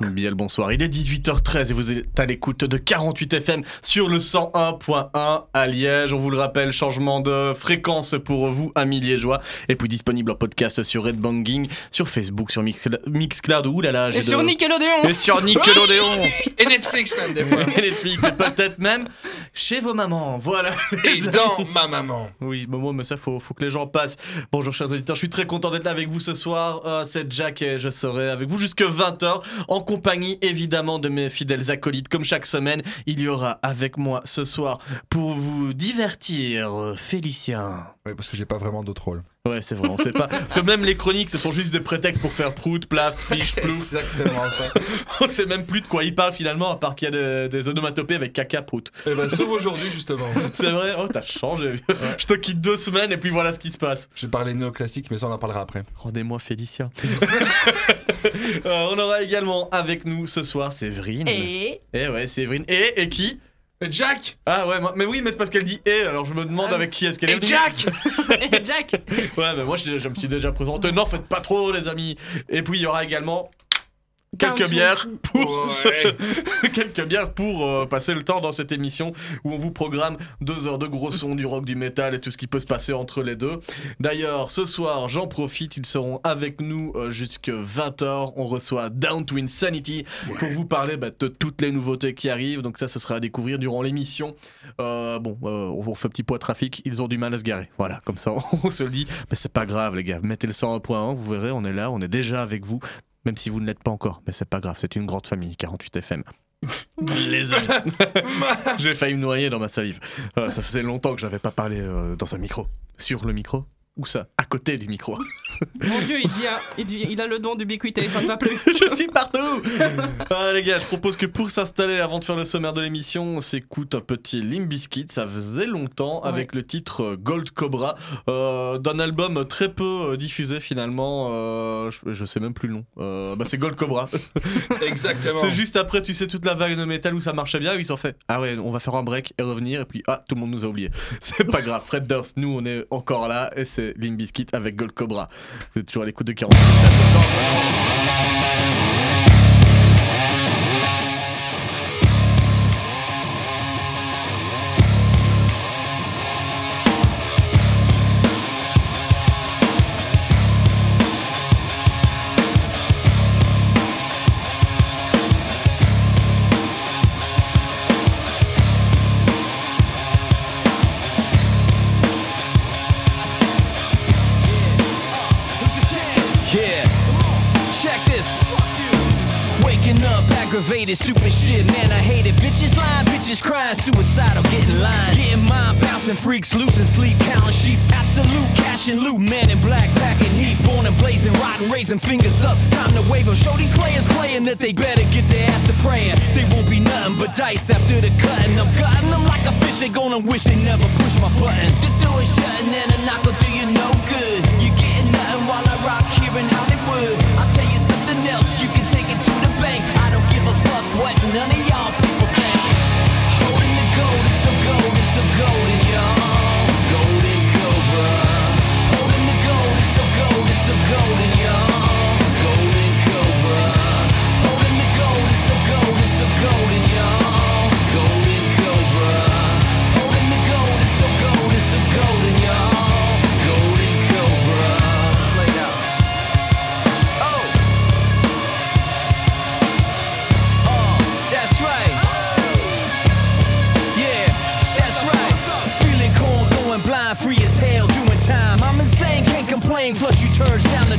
Bien le bonsoir, il est 18h13 et vous êtes à l'écoute de 48 FM sur le 101.1 à Liège. On vous le rappelle, changement de fréquence pour vous, amis liégeois. Et puis disponible en podcast sur Red Banging, sur Facebook, sur Mixcla- Mixcloud. Là, j'ai Et sur de- Nickelodeon Et sur Nickelodeon Et Netflix même des fois. Et Netflix, et peut-être même chez vos mamans. Voilà. Et dans ma maman. Oui, Momo, mais ça, faut, faut que les gens passent. Bonjour, chers auditeurs, je suis très content d'être là avec vous ce soir. Euh, c'est Jack et je serai avec vous jusque 20h, en compagnie évidemment de mes fidèles acolytes. Comme chaque semaine, il y aura avec moi ce soir pour vous divertir Félicien. Oui, parce que j'ai pas vraiment d'autre rôle. Ouais, c'est vrai, on sait pas. Parce que même les chroniques, ce sont juste des prétextes pour faire prout, plaf, C'est plouf. exactement ça. On sait même plus de quoi il parle finalement, à part qu'il y a des, des onomatopées avec caca, prout. Et ben, sauf aujourd'hui, justement. C'est vrai, oh, t'as changé. Je te quitte deux semaines et puis voilà ce qui se passe. J'ai parlé néoclassique, mais ça, on en parlera après. Rendez-moi Félicien. Euh, on aura également avec nous ce soir Séverine. Et Eh ouais, Séverine. Et, et qui? Jack Ah ouais, mais oui, mais c'est parce qu'elle dit et, alors je me demande Ah avec qui est-ce qu'elle est. Et Jack et Jack Ouais, mais moi je, je me suis déjà présenté. Non, faites pas trop, les amis. Et puis il y aura également. Quelques bières pour Ouais. quelques bières pour euh, passer le temps dans cette émission où on vous programme deux heures de gros son, du rock, du métal et tout ce qui peut se passer entre les deux. D'ailleurs, ce soir, j'en profite, ils seront avec nous euh, jusque 20h. On reçoit Down to Insanity pour vous parler bah, de toutes les nouveautés qui arrivent. Donc ça, ce sera à découvrir durant l'émission. Euh, bon, euh, on vous fait petit poids trafic, ils ont du mal à se garer. Voilà, comme ça, on se le dit. Mais c'est pas grave, les gars. Mettez le 101.1, vous verrez, on est là, on est déjà avec vous. Même si vous ne l'êtes pas encore, mais c'est pas grave, c'est une grande famille, 48 FM. Les amis. J'ai failli me noyer dans ma salive. Euh, ça faisait longtemps que j'avais pas parlé euh, dans un micro. Sur le micro Où ça À côté du micro. Mon dieu, il, dit, il, dit- il a le don d'ubiquité, ça ne va plus. je suis partout Ah les gars, je propose que pour s'installer avant de faire le sommaire de l'émission, on s'écoute un petit Limp Bizkit. Ça faisait longtemps avec le titre euh, Gold Cobra, euh, d'un album très peu euh, diffusé finalement. euh, je, je sais même plus le nom. Euh, bah, c'est Gold Cobra. Exactement. C'est juste après, tu sais, toute la vague de métal où ça marchait bien, où ils ont fait Ah ouais, on va faire un break et revenir, et puis ah, tout le monde nous a oublié. C'est pas grave, Fred Durst, nous on est encore là, et c'est Limp Bizkit avec Gold Cobra. Vous êtes toujours à l'écoute de 48 aggravated, stupid shit, man, I hate it. Bitches lying, bitches crying, suicidal, getting lying. Getting mind bouncing, freaks losing sleep, counting sheep. Absolute cash and loot, man in black, packing heat. Born and blazing, rotten, raising fingers up. Time to wave wave 'em. Show these players playing that they better get their ass to praying. They won't be nothing but dice after the cutting. I'm cutting them like a fish, they gonna wish they never pushed my button. The door is shutting and a knock will do you no good. You're getting nothing while I rock here in Hollywood. None of y'all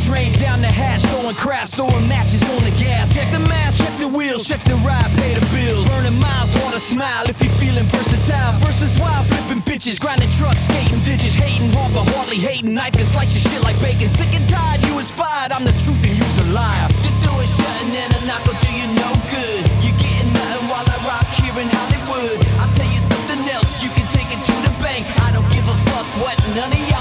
drain, down the hatch, throwing crap, throwing matches on the gas. Check the math, check the wheels, check the ride, pay the bills. Burning miles on a smile if you're feeling versatile. Versus wild, flipping bitches, grinding trucks, skating ditches, hating hard but hardly hating. Knife and slice your shit like bacon. Sick and tired, you I'm the truth and you's the liar. The door is shutting and then a knock will do you no good. You're getting nothing while I rock here in Hollywood. I'll tell you something else, you can take it to the bank. I don't give a fuck what none of y'all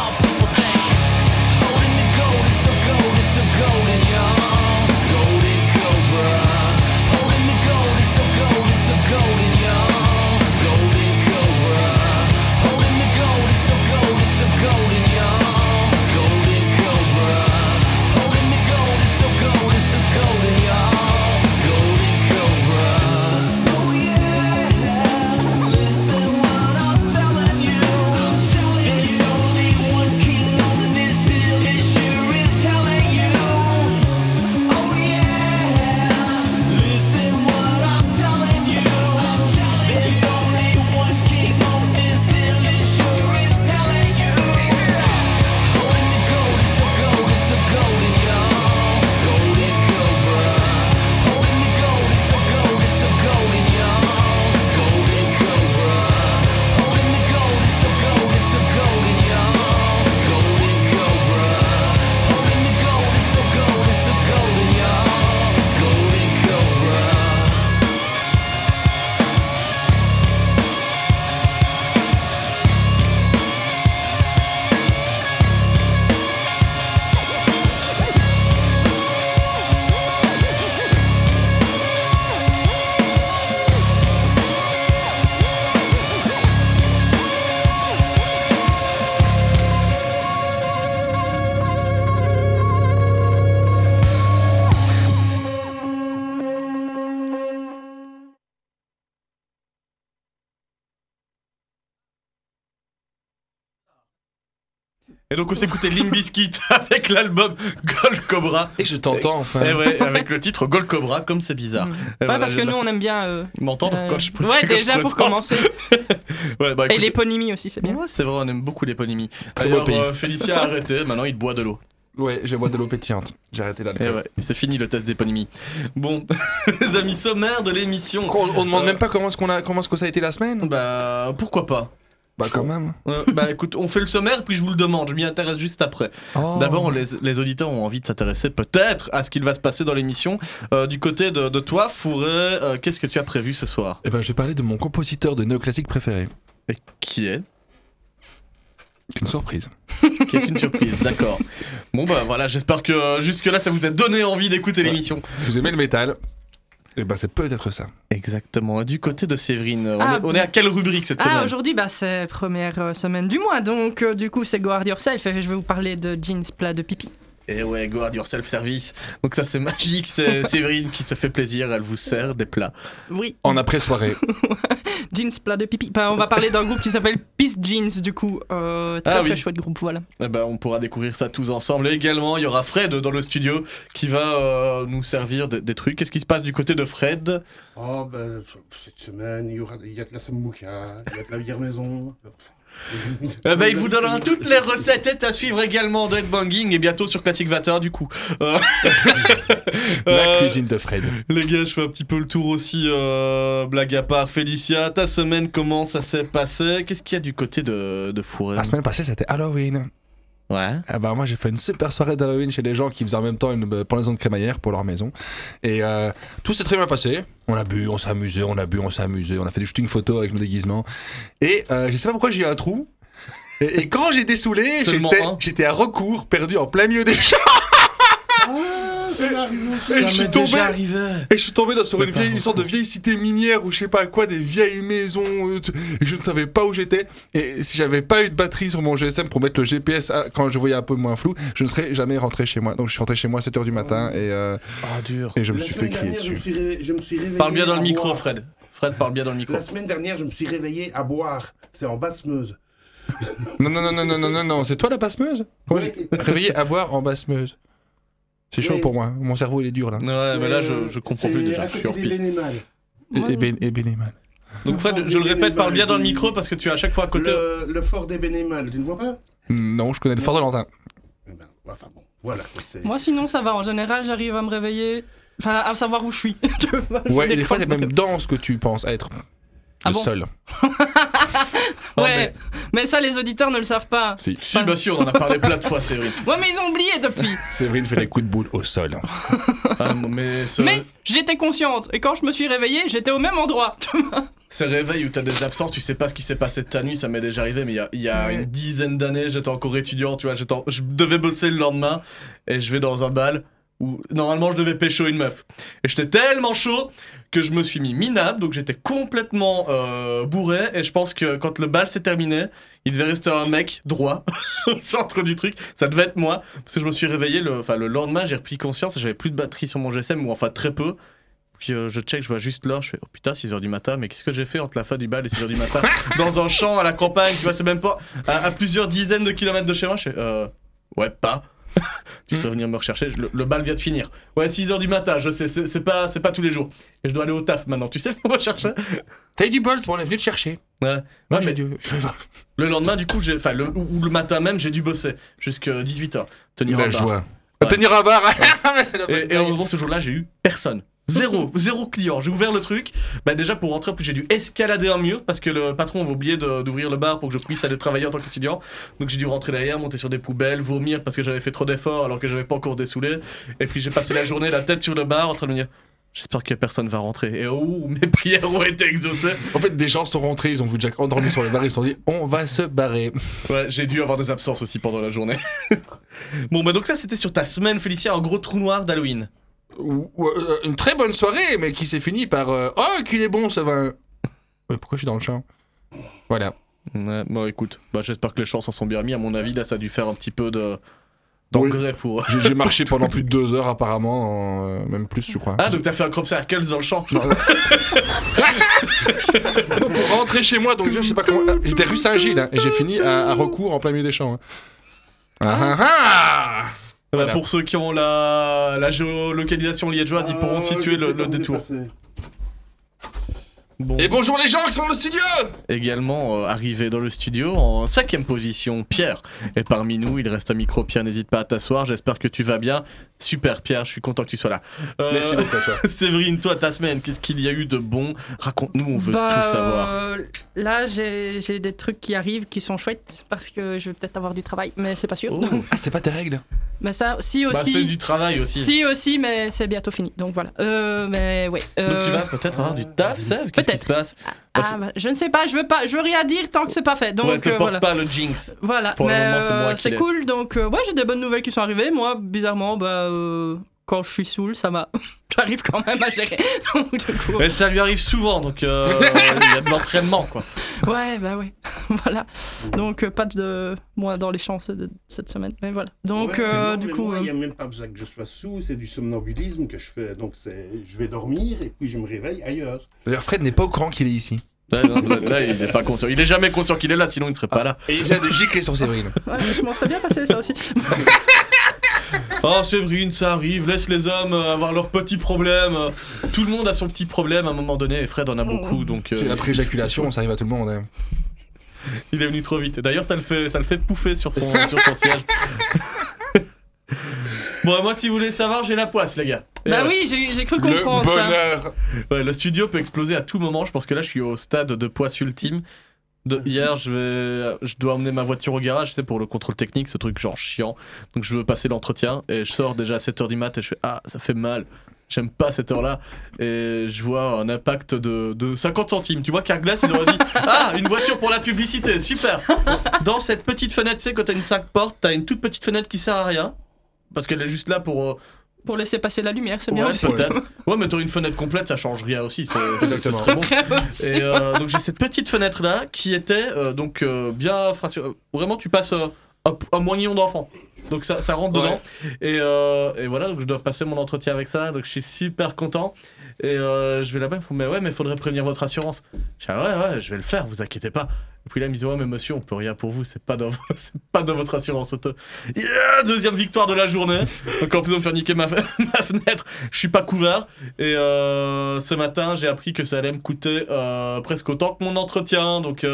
Et donc on s'écoutait Limbiskit avec l'album Gold Cobra. Et je t'entends enfin. Et ouais, avec le titre Gold Cobra, comme c'est bizarre. Et Ouais, voilà, parce que nous, on aime bien. euh, M'entendre euh, quand je Ouais, je déjà pour commencer. Ouais, bah, Et écoute, l'éponymie aussi, c'est bien. Ouais, c'est vrai, on aime beaucoup l'éponymie. Très beau D'ailleurs, pays. euh, Félicia a arrêté, maintenant il boit de l'eau. Ouais, je bois de l'eau pétillante. J'ai arrêté là. Et ouais, c'est fini le test d'éponymie. Bon, les amis sommaires de l'émission. On, on demande Euh, même pas comment est-ce qu'on a comment est-ce que ça a été la semaine Bah, pourquoi pas Bah quand même. Euh, Bah écoute, on fait le sommaire, puis je vous le demande, je m'y intéresse juste après. Oh. D'abord, les, les auditeurs ont envie de s'intéresser peut-être à ce qu'il va se passer dans l'émission. Euh, du côté de, de toi, Fourré, euh, qu'est-ce que tu as prévu ce soir? Eh ben, je vais parler de mon compositeur de néoclassique préféré. Et Qui est? Une surprise. Qui est une surprise, d'accord. Bon bah voilà, j'espère que euh, jusque-là ça vous a donné envie d'écouter Ouais. l'émission. Si vous aimez le métal, eh ben c'est peut-être ça. Exactement. Du côté de Séverine, on, Ah, est, on est à quelle rubrique cette Ah, semaine aujourd'hui, bah, c'est première euh, semaine du mois, donc euh, du coup, c'est Go Hard Yourself et je vais vous parler de jeans plat de pipi. Et ouais, go hard your self-service. Donc ça c'est magique, c'est Séverine qui se fait plaisir, elle vous sert des plats. Oui, En après-soirée. jeans plat de pipi. On va parler d'un groupe qui s'appelle Peace Jeans, du coup. Euh, très Ah très oui. chouette groupe, voilà. Eh ben, on pourra découvrir ça tous ensemble. Et également, il y aura Fred dans le studio qui va euh, nous servir de- des trucs. Qu'est-ce qui se passe du côté de Fred? Oh, ben, cette semaine, il y, aura, il y a de la sambuca, il y a de la bière maison. Eh ben, il vous donnera toutes les recettes à suivre également de Headbanging et bientôt sur Classic Vater du coup. Euh, La euh, cuisine de Fred. Les gars, je fais un petit peu le tour aussi, euh, blague à part. Félicia, ta semaine, comment ça s'est passé? Qu'est-ce qu'il y a du côté de, de Fourré? La semaine passée, c'était Halloween. Ouais. Ah bah moi j'ai fait une super soirée d'Halloween chez des gens qui faisaient en même temps une euh, pendaison de crémaillère pour leur maison. Et euh, tout s'est très bien passé. On a bu, on s'est amusé, on a bu, on s'est amusé, on a fait du shooting photo avec nos déguisements. Et euh, je sais pas pourquoi j'ai eu un trou. Et, et quand j'ai dessoulé, j'étais à recours, perdu en plein milieu des champs. Ah, ça. Et je suis tombé, arrivé. et je suis tombé dans, sur une, pas vieille, une sorte de vieille cité minière ou je sais pas quoi, des vieilles maisons. euh, et je ne savais pas où j'étais. Et si j'avais pas eu de batterie sur mon GSM pour mettre le GPS à- quand je voyais un peu moins flou, je ne serais jamais rentré chez moi. Donc je suis rentré chez moi à 7h du matin et, euh, Ah, dur. et je me La suis fait semaine crier dernière, je me dessus. suis ré- je me suis réveillé Parle bien dans le micro, boire. Fred. Fred, parle bien dans le micro. La semaine dernière, je me suis réveillé à boire. C'est en basse Meuse. Non, non, non, non, non, non, non, non, c'est toi la basse-meuse Moi, Oui. Réveillé à boire en basse-meuse. C'est chaud pour moi. Mon cerveau, il est dur là. Ouais, mais là, je, je comprends plus déjà. Je suis hors piste. Et, et, ben- et bénémal. Donc, Fred, je, je le répète, parle bien dans le micro parce que tu es à chaque fois à côté. Le, le fort des Bénémales, tu ne vois pas? Non, je connais le fort de Lantin. Eh ben, Enfin bon, voilà. Moi, sinon, ça va. En général, j'arrive à me réveiller. Enfin, à savoir où je suis. Je Ouais, et des fois, des t'es même dans ce que tu penses être. Ah le bon seul. Ouais, mais... ça, les auditeurs ne le savent pas. Si. Si, bah si, on en a parlé plein de fois, Séverine. Ouais, mais ils ont oublié depuis. Séverine fait des coups de boule au sol. Ah, mais ce, Mais j'étais consciente. Et quand je me suis réveillée, j'étais au même endroit. ces réveils où t'as des absences, tu sais pas ce qui s'est passé ta nuit, ça m'est déjà arrivé, mais il y a, il y a Ouais. une dizaine d'années, j'étais encore étudiant, tu vois, je devais bosser le lendemain, et je vais dans un bal où normalement je devais pécho une meuf. Et j'étais tellement chaud que je me suis mis minable, donc j'étais complètement euh, bourré, et je pense que quand le bal s'est terminé, il devait rester un mec droit au centre du truc, ça devait être moi, parce que je me suis réveillé, le, enfin le lendemain j'ai repris conscience, j'avais plus de batterie sur mon GSM, ou enfin très peu, puis euh, je check, je vois juste l'heure, je fais oh putain 6h du matin, mais qu'est-ce que j'ai fait entre la fin du bal et 6h du matin Dans un champ à la campagne, tu vois, c'est même pas à, à plusieurs dizaines de kilomètres de chez moi, je fais euh, ouais pas. tu serais venir me rechercher, je- le, le bal vient de finir. Ouais 6h du matin, je sais, c'est pas, c'est pas tous les jours. Et je dois aller au taf maintenant, tu sais ce qu'on va chercher T'as eu du bol, toi, on est venu te chercher. Ouais. Moi, Ouais, mais dû. le lendemain du coup, enfin le, ou le matin même, j'ai dû bosser jusqu'à 18h, tenir un La bar. joie. Ouais. Tenir un bar. Et, et heureusement, ce jour-là, j'ai eu personne. Zéro, zéro client. J'ai ouvert le truc. Bah déjà pour rentrer, en plus j'ai dû escalader un mur parce que le patron avait oublié d'ouvrir le bar pour que je puisse aller travailler en tant qu'étudiant. Donc j'ai dû rentrer derrière, monter sur des poubelles, vomir parce que j'avais fait trop d'efforts alors que j'avais pas encore dessoulé. Et puis j'ai passé la journée la tête sur le bar en train de me dire. J'espère que personne va rentrer. Et oh, mes prières ont été exaucées. En fait, des gens sont rentrés, ils ont vu Jack endormi sur le bar, ils se sont dit on va se barrer. Ouais, j'ai dû avoir des absences aussi pendant la journée. bon, bah donc ça c'était sur ta semaine, Félicia, un gros trou noir d'Halloween. Ou, euh, une très bonne soirée, mais qui s'est finie par euh, Oh, qu'il est bon ce vin Ouais, Pourquoi je suis dans le champ? Voilà. Ouais, bon écoute, bah, j'espère que les chances en sont bien mis. À mon avis, là ça a dû faire un petit peu de d'engrais pour. J'ai marché pendant plus de deux heures, apparemment, en, euh, même plus, je crois. Ah, donc t'as fait un crop circles dans le champ Non, non. Pour rentrer chez moi, donc je sais pas comment. J'étais rue Saint-Gilles, hein, et j'ai fini à, à recours en plein milieu des champs. hein. Ah, ah, ah Voilà. Pour ceux qui ont la, la géolocalisation liégeoise, ils pourront Ah, situer je le, détour. Bon. Et bonjour les gens qui sont dans le studio Également euh, arrivé dans le studio en cinquième position, Pierre est parmi nous. Il reste un micro. Pierre, n'hésite pas à t'asseoir. J'espère que tu vas bien. Super, Pierre. Je suis content que tu sois là. Euh, Merci beaucoup à toi. Séverine, toi, ta semaine, qu'est-ce qu'il y a eu de bon? Raconte-nous, on veut Bah, tout savoir. euh, là, j'ai des trucs qui arrivent qui sont chouettes parce que je vais peut-être avoir du travail, mais c'est pas sûr. Oh. Ah, c'est pas tes règles? Mais ça, si Bah, aussi. c'est du travail aussi. Si aussi, mais c'est bientôt fini. Donc voilà. Euh, mais ouais. Donc tu euh, vas peut-être avoir du taf, Sèvres Qu'est-ce qui se passe? Ah, c'est- bah, je ne sais pas. Je veux pas. Je veux rien dire tant que c'est pas fait. Donc Ouais, te euh, porte voilà. pas le jinx. Voilà. Pour mais c'est euh, c'est cool. Donc euh, ouais, j'ai des bonnes nouvelles qui sont arrivées. Moi, bizarrement, bah euh, quand je suis saoul, ça va. J'arrive quand même à gérer. Donc du coup, Mais ça lui arrive souvent, donc euh, il y a de l'entraînement quoi. ouais, bah ouais. voilà. Donc euh, pas de moi dans les champs cette, semaine. Mais voilà. Donc Ouais, euh, non, du coup. euh, Il n'y a même pas besoin que je sois sous, c'est du somnambulisme que je fais. Donc je vais dormir et puis je me réveille ailleurs. D'ailleurs, Fred n'est pas au courant qu'il est ici. Là, non, là, là, il est pas conscient. Il est jamais conscient qu'il est là, sinon il ne serait pas là. Et il vient de gicler sur Séverine. ouais, je m'en serais bien passé ça aussi. Oh Séverine, ça arrive, laisse les hommes euh, avoir leurs petits problèmes. Tout le monde a son petit problème à un moment donné, et Fred en a beaucoup, donc euh, C'est la préjaculation, ça arrive à tout le monde. hein. il est venu trop vite. D'ailleurs, ça le fait, ça le fait pouffer sur son, sur son siège. bon, moi, si vous voulez savoir, j'ai la poisse, les gars. Et bah oui, j'ai cru Le comprendre ça. bonheur Ouais, le studio peut exploser à tout moment. Je pense que là, je suis au stade de poisse ultime. De, hier, je, vais, je dois emmener ma voiture au garage tu sais, pour le contrôle technique, ce truc genre chiant. Donc, je veux passer l'entretien et je sors déjà à 7h du mat et je fais Ah, ça fait mal. J'aime pas cette heure-là. Et je vois un impact de, de 50 centimes. Tu vois, Carglass, ils auraient dit Ah, une voiture pour la publicité, super. Dans cette petite fenêtre, tu sais, quand t'as une 5 portes, t'as une toute petite fenêtre qui sert à rien. Parce qu'elle est juste là pour. Euh, Pour laisser passer la lumière, c'est bien. Ouais, peut-être. Ouais, mais t'aurais une fenêtre complète, ça change rien aussi. C'est c'est- c'est Exactement. très bon. Et euh, donc j'ai cette petite fenêtre là qui était euh, donc euh, bien fracturée. Vraiment, tu passes euh, un, un moignon d'enfant. Donc ça, ça rentre Ouais. dedans. Et, euh, et voilà, donc je dois passer mon entretien avec ça. Donc je suis super content. Et euh, je vais là-bas, me mais ouais, mais faudrait prévenir votre assurance. Je dis, ouais, ouais, je vais le faire, vous inquiétez pas. Et puis là, ils me disent, ouais, mais monsieur, on peut rien pour vous, c'est pas dans, c'est pas dans votre assurance auto. Deuxième victoire de la journée. Donc en plus, on faire niquer ma, ma fenêtre. Je suis pas couvert. Et euh, ce matin, j'ai appris que ça allait me coûter euh, presque autant que mon entretien. Donc.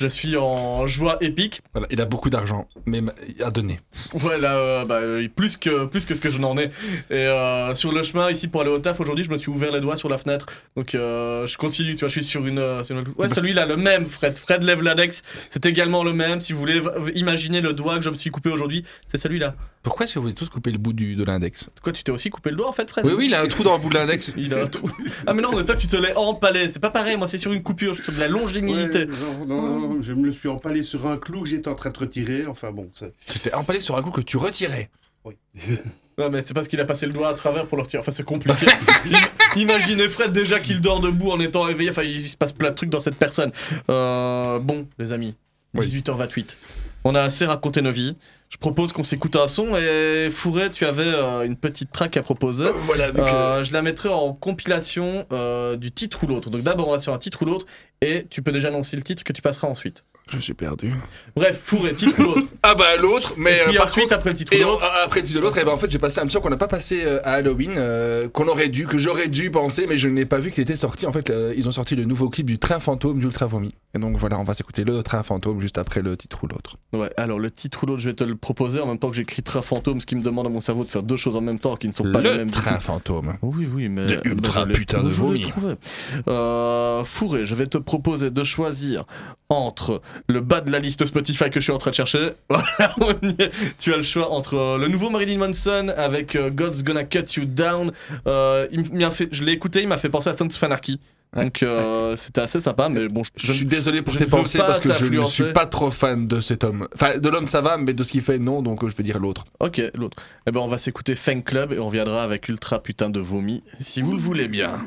Je suis en joie épique. Voilà, il a beaucoup d'argent, mais ma- à donner. Ouais, là, euh, bah, euh, plus, que, plus que ce que je n'en ai. Et euh, sur le chemin ici pour aller au taf aujourd'hui, je me suis ouvert les doigts sur la fenêtre. Donc euh, je continue, tu vois, je suis sur une. sur une- Ouais, Bah, celui-là, le même, Fred. Fred lève l'index. C'est également le même. Si vous voulez imaginer le doigt que je me suis coupé aujourd'hui, c'est celui-là. Pourquoi est-ce que vous voulez tous couper le bout du, de l'index? Quoi, tu t'es aussi coupé le doigt en fait, Fred? Oui, oui, il a un trou dans le bout de l'index. Il a un trou. Ah, mais non, mais toi, tu te l'es empalé. C'est pas pareil, moi, c'est sur une coupure, sur de la longénité. Ouais, non, non, non, je me le suis empalé sur un clou que j'étais en train de retirer. Enfin bon, ça. Tu t'es empalé sur un coup que tu retirais. Oui. Non, mais c'est parce qu'il a passé le doigt à travers pour le retirer. Enfin, c'est compliqué. Imaginez Fred déjà qu'il dort debout en étant éveillé. Enfin, il se passe plein de trucs dans cette personne. Euh, bon, les amis, Oui. 18h28. On a assez raconté nos vies. Je propose qu'on s'écoute un son. Et Fourré, tu avais euh, une petite track à proposer. Voilà, vu que. Euh, je la mettrai en compilation euh, du titre ou l'autre. Donc d'abord on va sur un titre ou l'autre et tu peux déjà annoncer le titre que tu passeras ensuite. Je suis perdu. Bref, Fourré, titre ou l'autre. Ah bah l'autre, mais et puis euh, par ensuite contre- après le titre l'autre. euh, après le titre de l'autre, et ben en fait j'ai passé un petit qu'on n'a pas passé euh, à Halloween, euh, qu'on aurait dû, que j'aurais dû penser, mais je n'ai pas vu qu'il était sorti. En fait, euh, ils ont sorti le nouveau clip du train fantôme d'Ultra Vomi. Et donc voilà, on va s'écouter le train fantôme juste après le titre ou l'autre. Ouais, alors le titre ou l'autre, je vais te le proposer en même temps que j'écris Train Fantôme, ce qui me demande à mon cerveau de faire deux choses en même temps qui ne sont pas les Le mêmes. du train fantôme. Oui, oui, mais. De ultra je l'ai putain de vomi. Euh, Fourré, je vais te proposer de choisir entre le bas de la liste Spotify que je suis en train de chercher. Voilà, tu as le choix entre euh, le nouveau Marilyn Manson avec euh, God's Gonna Cut You Down. Euh, il fait, je l'ai écouté, il m'a fait penser à Sons of Anarchy. Ouais. Donc euh, c'était assez sympa, mais bon, je, Je, suis désolé pour tes pensées parce que je ne suis pas trop fan de cet homme. Enfin, de l'homme ça va, mais de ce qu'il fait non, donc je vais dire l'autre. Ok, l'autre. Eh ben, on va s'écouter Fang Club et on reviendra avec Ultra Putain de Vomi, si vous le voulez bien.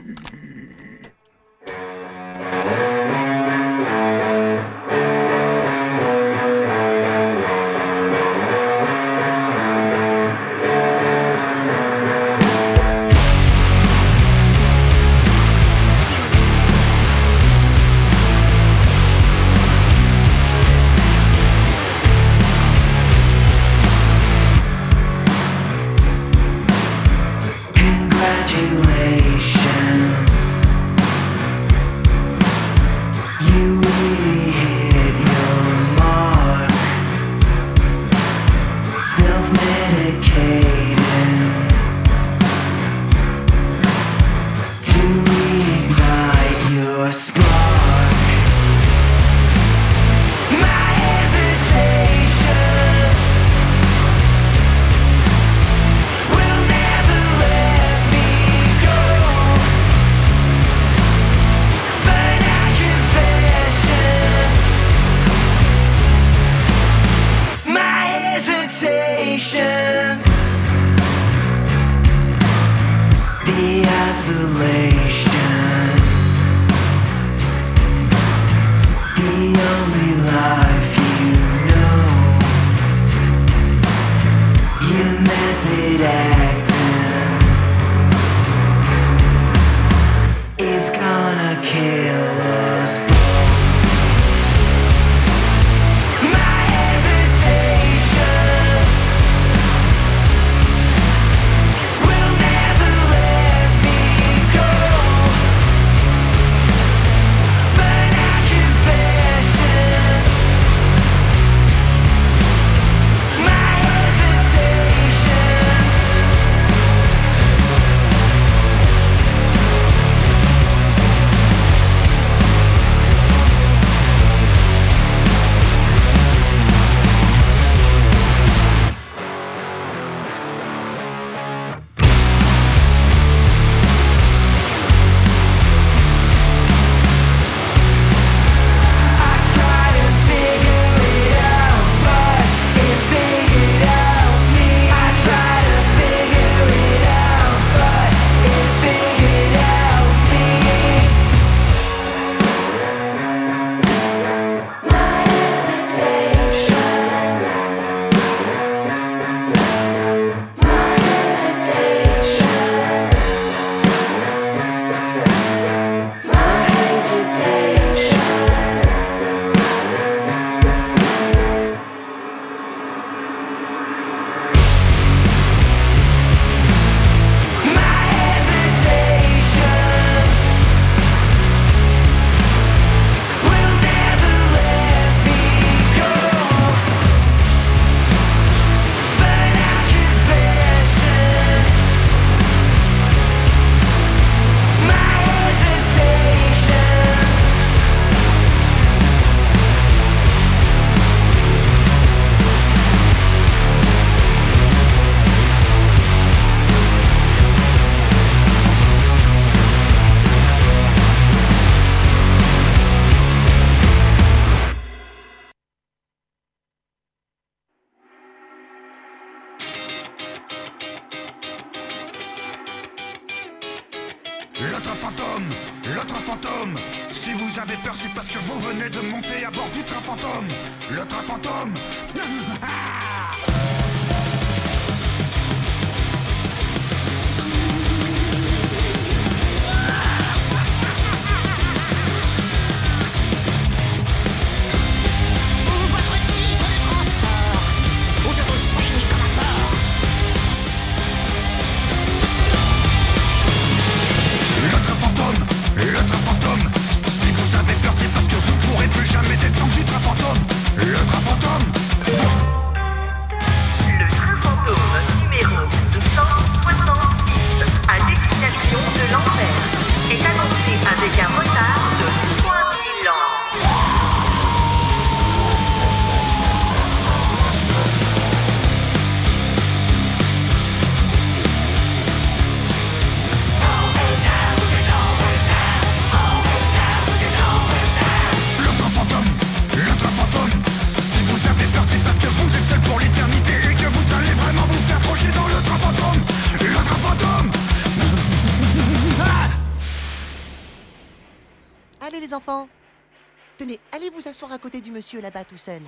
Du monsieur là-bas tout seul.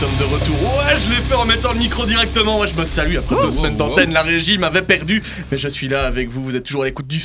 Sommes de retour. Ouais, je l'ai fait en mettant le micro directement. Ouais, je me salue après deux semaines d'antenne. La régie m'avait perdu, mais je suis là avec vous. Vous êtes toujours à l'écoute du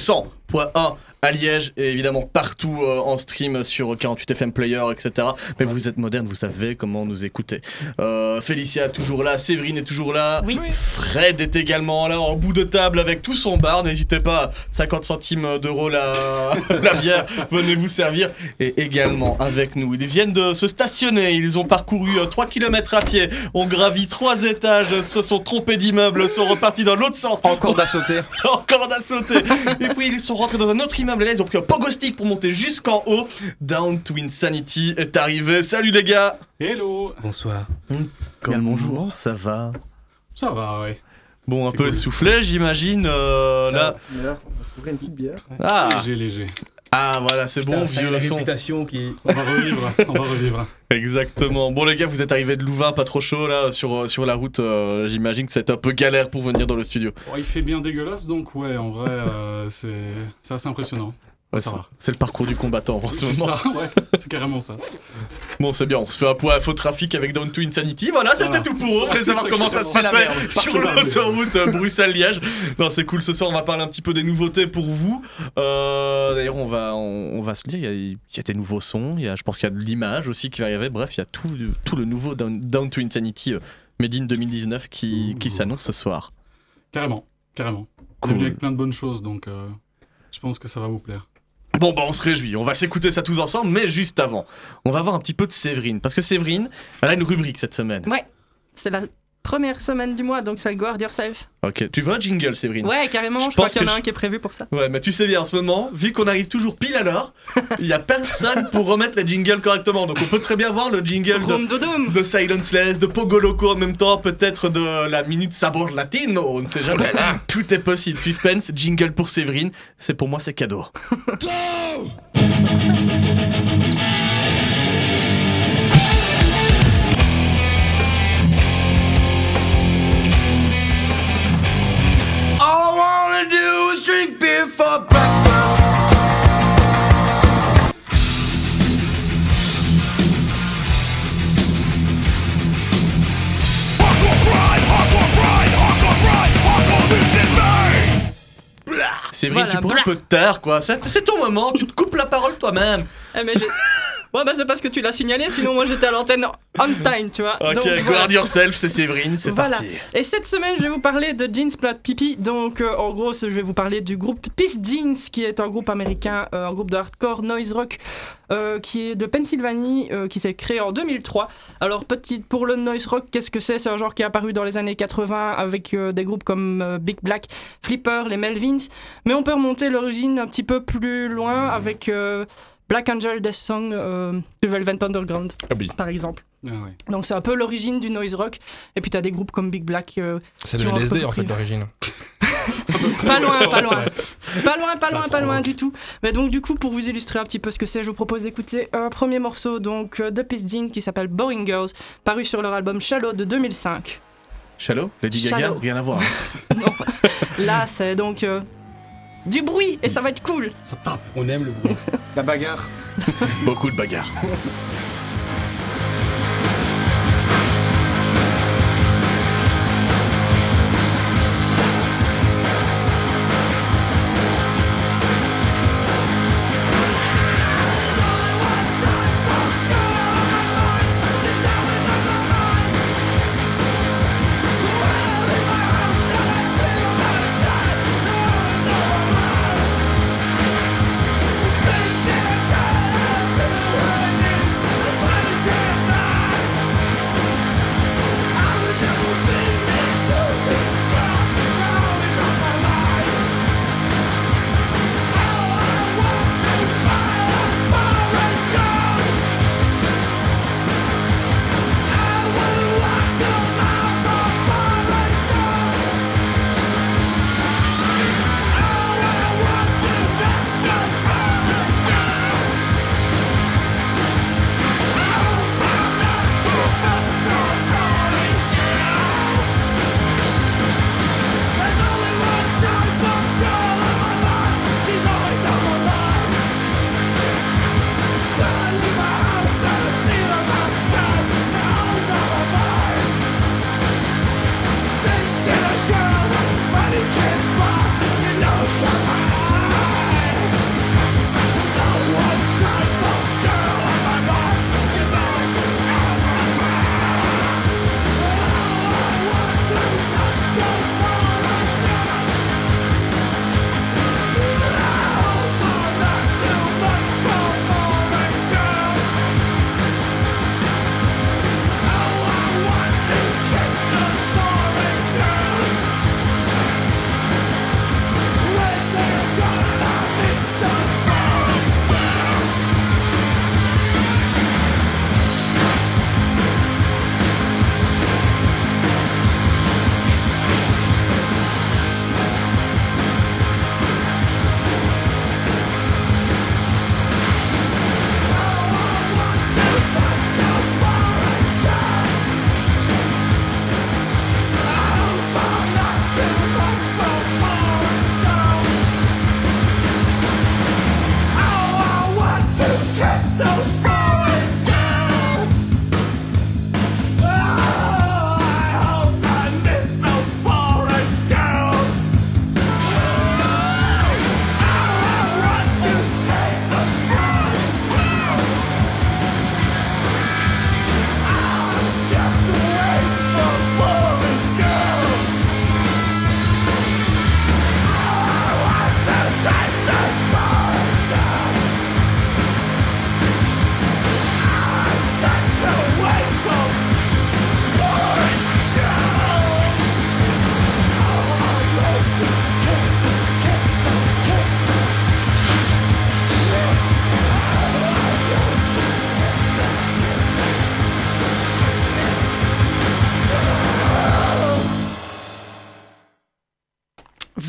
100.1 à Liège et évidemment partout euh, en stream sur 48 FM Player, etc. Mais vous êtes moderne, vous savez comment nous écouter. Euh, Félicia est toujours là, Séverine est toujours là. Oui. Fred est également là en bout de table avec tout son bar. N'hésitez pas, 50 centimes d'euros la, la bière, venez vous servir. Et également avec nous, ils viennent de se stationner. Ils ont parcouru 3 km à pied, ont gravi 3 étages, se sont trompés d'immeuble, sont repartis dans l'autre sens. Encore d'assauter. Encore d'assauter. Et puis ils sont rentrés dans un autre immeuble. Et là, ils ont pris un pogo stick pour monter jusqu'en haut. Down to Insanity est arrivé. Salut les gars. Hello Bonsoir. Comment ça va Ça va, ouais. Bon, un peu cool. essoufflé, j'imagine. euh, là. On va s'ouvrir une petite bière. Ah, Léger, léger. ah, voilà, c'est bon, vieux la son. réputation qui. On va revivre, on va revivre. Exactement. Bon, les gars, vous êtes arrivés de Louvain, pas trop chaud là, sur, la route. euh, J'imagine que c'est un peu galère pour venir dans le studio. Bon, il fait bien dégueulasse, donc ouais, en vrai, euh, c'est assez impressionnant. Ouais, c'est- le parcours du combattant en ce C'est moment. ça, ouais, c'est carrément ça. Bon, c'est bien, on se fait un point info trafic avec Down to Insanity. Voilà, c'était tout pour eux. Savoir comment ça se passait sur l'autoroute euh, Bruxelles-Liège. Non, c'est cool. Ce soir, on va parler un petit peu des nouveautés pour vous. Euh, D'ailleurs, on va, on, on va se dire, il y, a, il y a des nouveaux sons. Y a, je pense qu'il y a de l'image aussi qui va arriver. Bref, il y a tout, tout le nouveau Down, Down to Insanity euh, Made in 2019 qui, qui s'annonce ce soir. Carrément, carrément. Venu avec plein de bonnes choses, donc euh, je pense que ça va vous plaire. Bon, bah, on se réjouit. On va s'écouter ça tous ensemble. Mais juste avant, on va voir un petit peu de Séverine. Parce que Séverine, elle a une rubrique cette semaine. Ouais, c'est la première semaine du mois, donc c'est le Guard Yourself. Ok, tu veux un jingle, Séverine? Ouais, carrément, Je pense qu'il y en a je- un qui est prévu pour ça. Ouais, mais tu sais bien, en ce moment, vu qu'on arrive toujours pile à l'heure, il y a personne pour remettre les jingles correctement. Donc on peut très bien voir le jingle de, de Silenceless, de Pogo Loco en même temps, peut-être de la minute sabord latino, on ne sait jamais. Tout est possible. Suspense, jingle pour Séverine, c'est pour moi c'est cadeau. for breakfast. Séverine, Voilà, tu pourrais un peu te taire, quoi. C'est c'est ton moment, tu te coupes la parole toi-même. Eh, mais j'ai. Ouais, bah c'est parce que tu l'as signalé, sinon moi j'étais à l'antenne on time, tu vois. Ok, Donc, voilà. guard yourself, c'est Séverine, c'est Voilà. parti. Et cette semaine, je vais vous parler de Jeans Plat Pipi. Donc, euh, en gros, je vais vous parler du groupe Peace Jeans, qui est un groupe américain, euh, un groupe de hardcore noise rock, euh, qui est de Pennsylvanie, qui s'est créé en 2003. Alors, petite pour le noise rock, qu'est-ce que c'est? C'est un genre qui est apparu dans les années 80 avec des groupes comme Big Black, Flipper, les Melvins. Mais on peut remonter l'origine un petit peu plus loin avec. Euh, Black Angel Death Song euh, Velvet Underground, Ah oui. par exemple. Ah ouais. Donc c'est un peu l'origine du noise rock. Et puis t'as des groupes comme Big Black. euh, C'est de LSD en fait d'origine. Pas loin, pas loin. Pas loin, pas loin, Pas loin du tout. Mais donc du coup, pour vous illustrer un petit peu ce que c'est, je vous propose d'écouter un premier morceau donc euh, de Peace Jean qui s'appelle Boring Girls, paru sur leur album Shallow de 2005. Shallow? Lady Gaga? Shallow. Rien à voir. Là, c'est donc euh, du bruit et ça va être cool. Ça tape. On aime le bruit. La bagarre. Beaucoup de bagarres.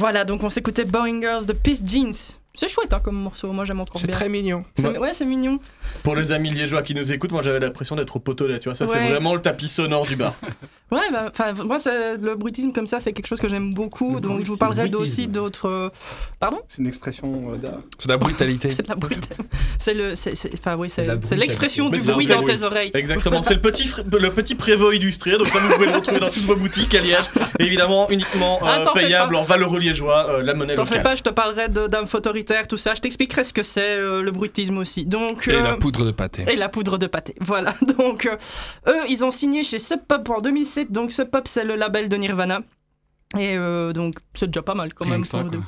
Voilà, donc on s'écoutait Boring Girls de Peace Jeans. C'est chouette hein, comme morceau, moi j'aime encore C'est bien. très mignon. C'est- Ouais, c'est mignon. Pour les amis liégeois qui nous écoutent, moi j'avais l'impression d'être au potelet, tu vois. Ça, c'est vraiment le tapis sonore du bar. Ouais, bah, enfin, moi, c'est- le bruitisme comme ça, c'est quelque chose que j'aime beaucoup. donc, je vous parlerai aussi d'autres. euh, Pardon? C'est une expression euh, d'art. C'est de la brutalité. C'est de la brutalité. C'est le, c'est, c'est- enfin oui, c'est, c'est l'expression du c'est- bruit c'est- dans tes oreilles. Exactement, c'est le petit, le petit prévôt illustré, donc ça vous pouvez le retrouver dans toutes vos boutiques à Liège. Évidemment, uniquement euh, Ah, fais payable en valeureux liégeois, euh, la monnaie T'en fais locale. pas, je te parlerai de d'âme tout ça. Je t'expliquerai ce que c'est euh, le bruitisme aussi. Donc, Et euh, la poudre de pâté. Et la poudre de pâté. Voilà. Donc, euh, eux, ils ont signé chez Sub Pop en 2007. Donc, Sub Pop, c'est le label de Nirvana. Et euh, donc, c'est déjà pas mal quand Rien même. que ça, pour quoi.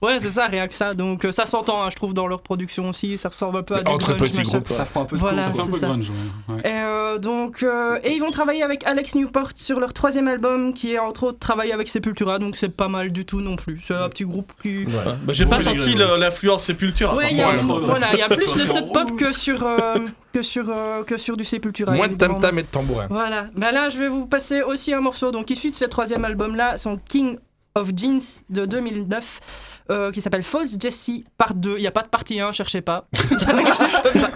Ouais, c'est ça, rien que ça. Donc euh, ça s'entend, hein, je trouve, dans leur production aussi. Ça ressemble un peu à du Entre grunge, petits machin. groupes. Ça prend un peu de Voilà, Ça fait un c'est peu ça. grunge, ouais. ouais. Et euh, donc, euh, et ils vont travailler avec Alex Newport sur leur troisième album, qui est entre autres travaillé avec Sepultura, donc c'est pas mal du tout non plus. C'est un petit groupe qui. Bah, j'ai pas senti le- l'influence Sépulture. Ouais, par il y a, contre. ça. voilà, il y a plus de sub pop que sur euh, que sur euh, que sur du Sepultura. Moins de évidemment. tam-tam et de tambourin. Voilà. Bah là, je vais vous passer aussi un morceau donc issu de ce troisième album-là, son King of Jeans de 2009. Euh, qui s'appelle False Jesse Part 2. Il n'y a pas de partie 1, cherchez pas. Ça n'existe pas.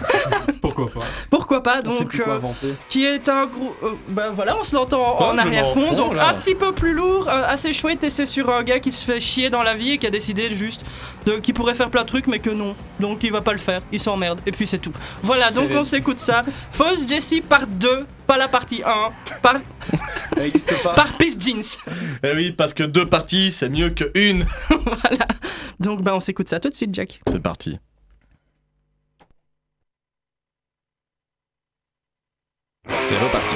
Pourquoi pas? Pourquoi pas? On sait Donc, plus quoi euh, qui est un groupe. bah voilà, on se l'entend en arrière-fond, donc là. un petit peu plus lourd, euh, assez chouette, et c'est sur un gars qui se fait chier dans la vie et qui a décidé juste de, qui pourrait faire plein de trucs, mais que non. Donc il va pas le faire, il s'emmerde, et puis c'est tout. Voilà, donc on s'écoute ça. False Jesse part 2, pas la partie 1, par, pas. par Peace Jeans. Eh oui, parce que deux parties, c'est mieux que une. voilà. Donc bah on s'écoute ça tout de suite, Jack. C'est parti. C'est reparti.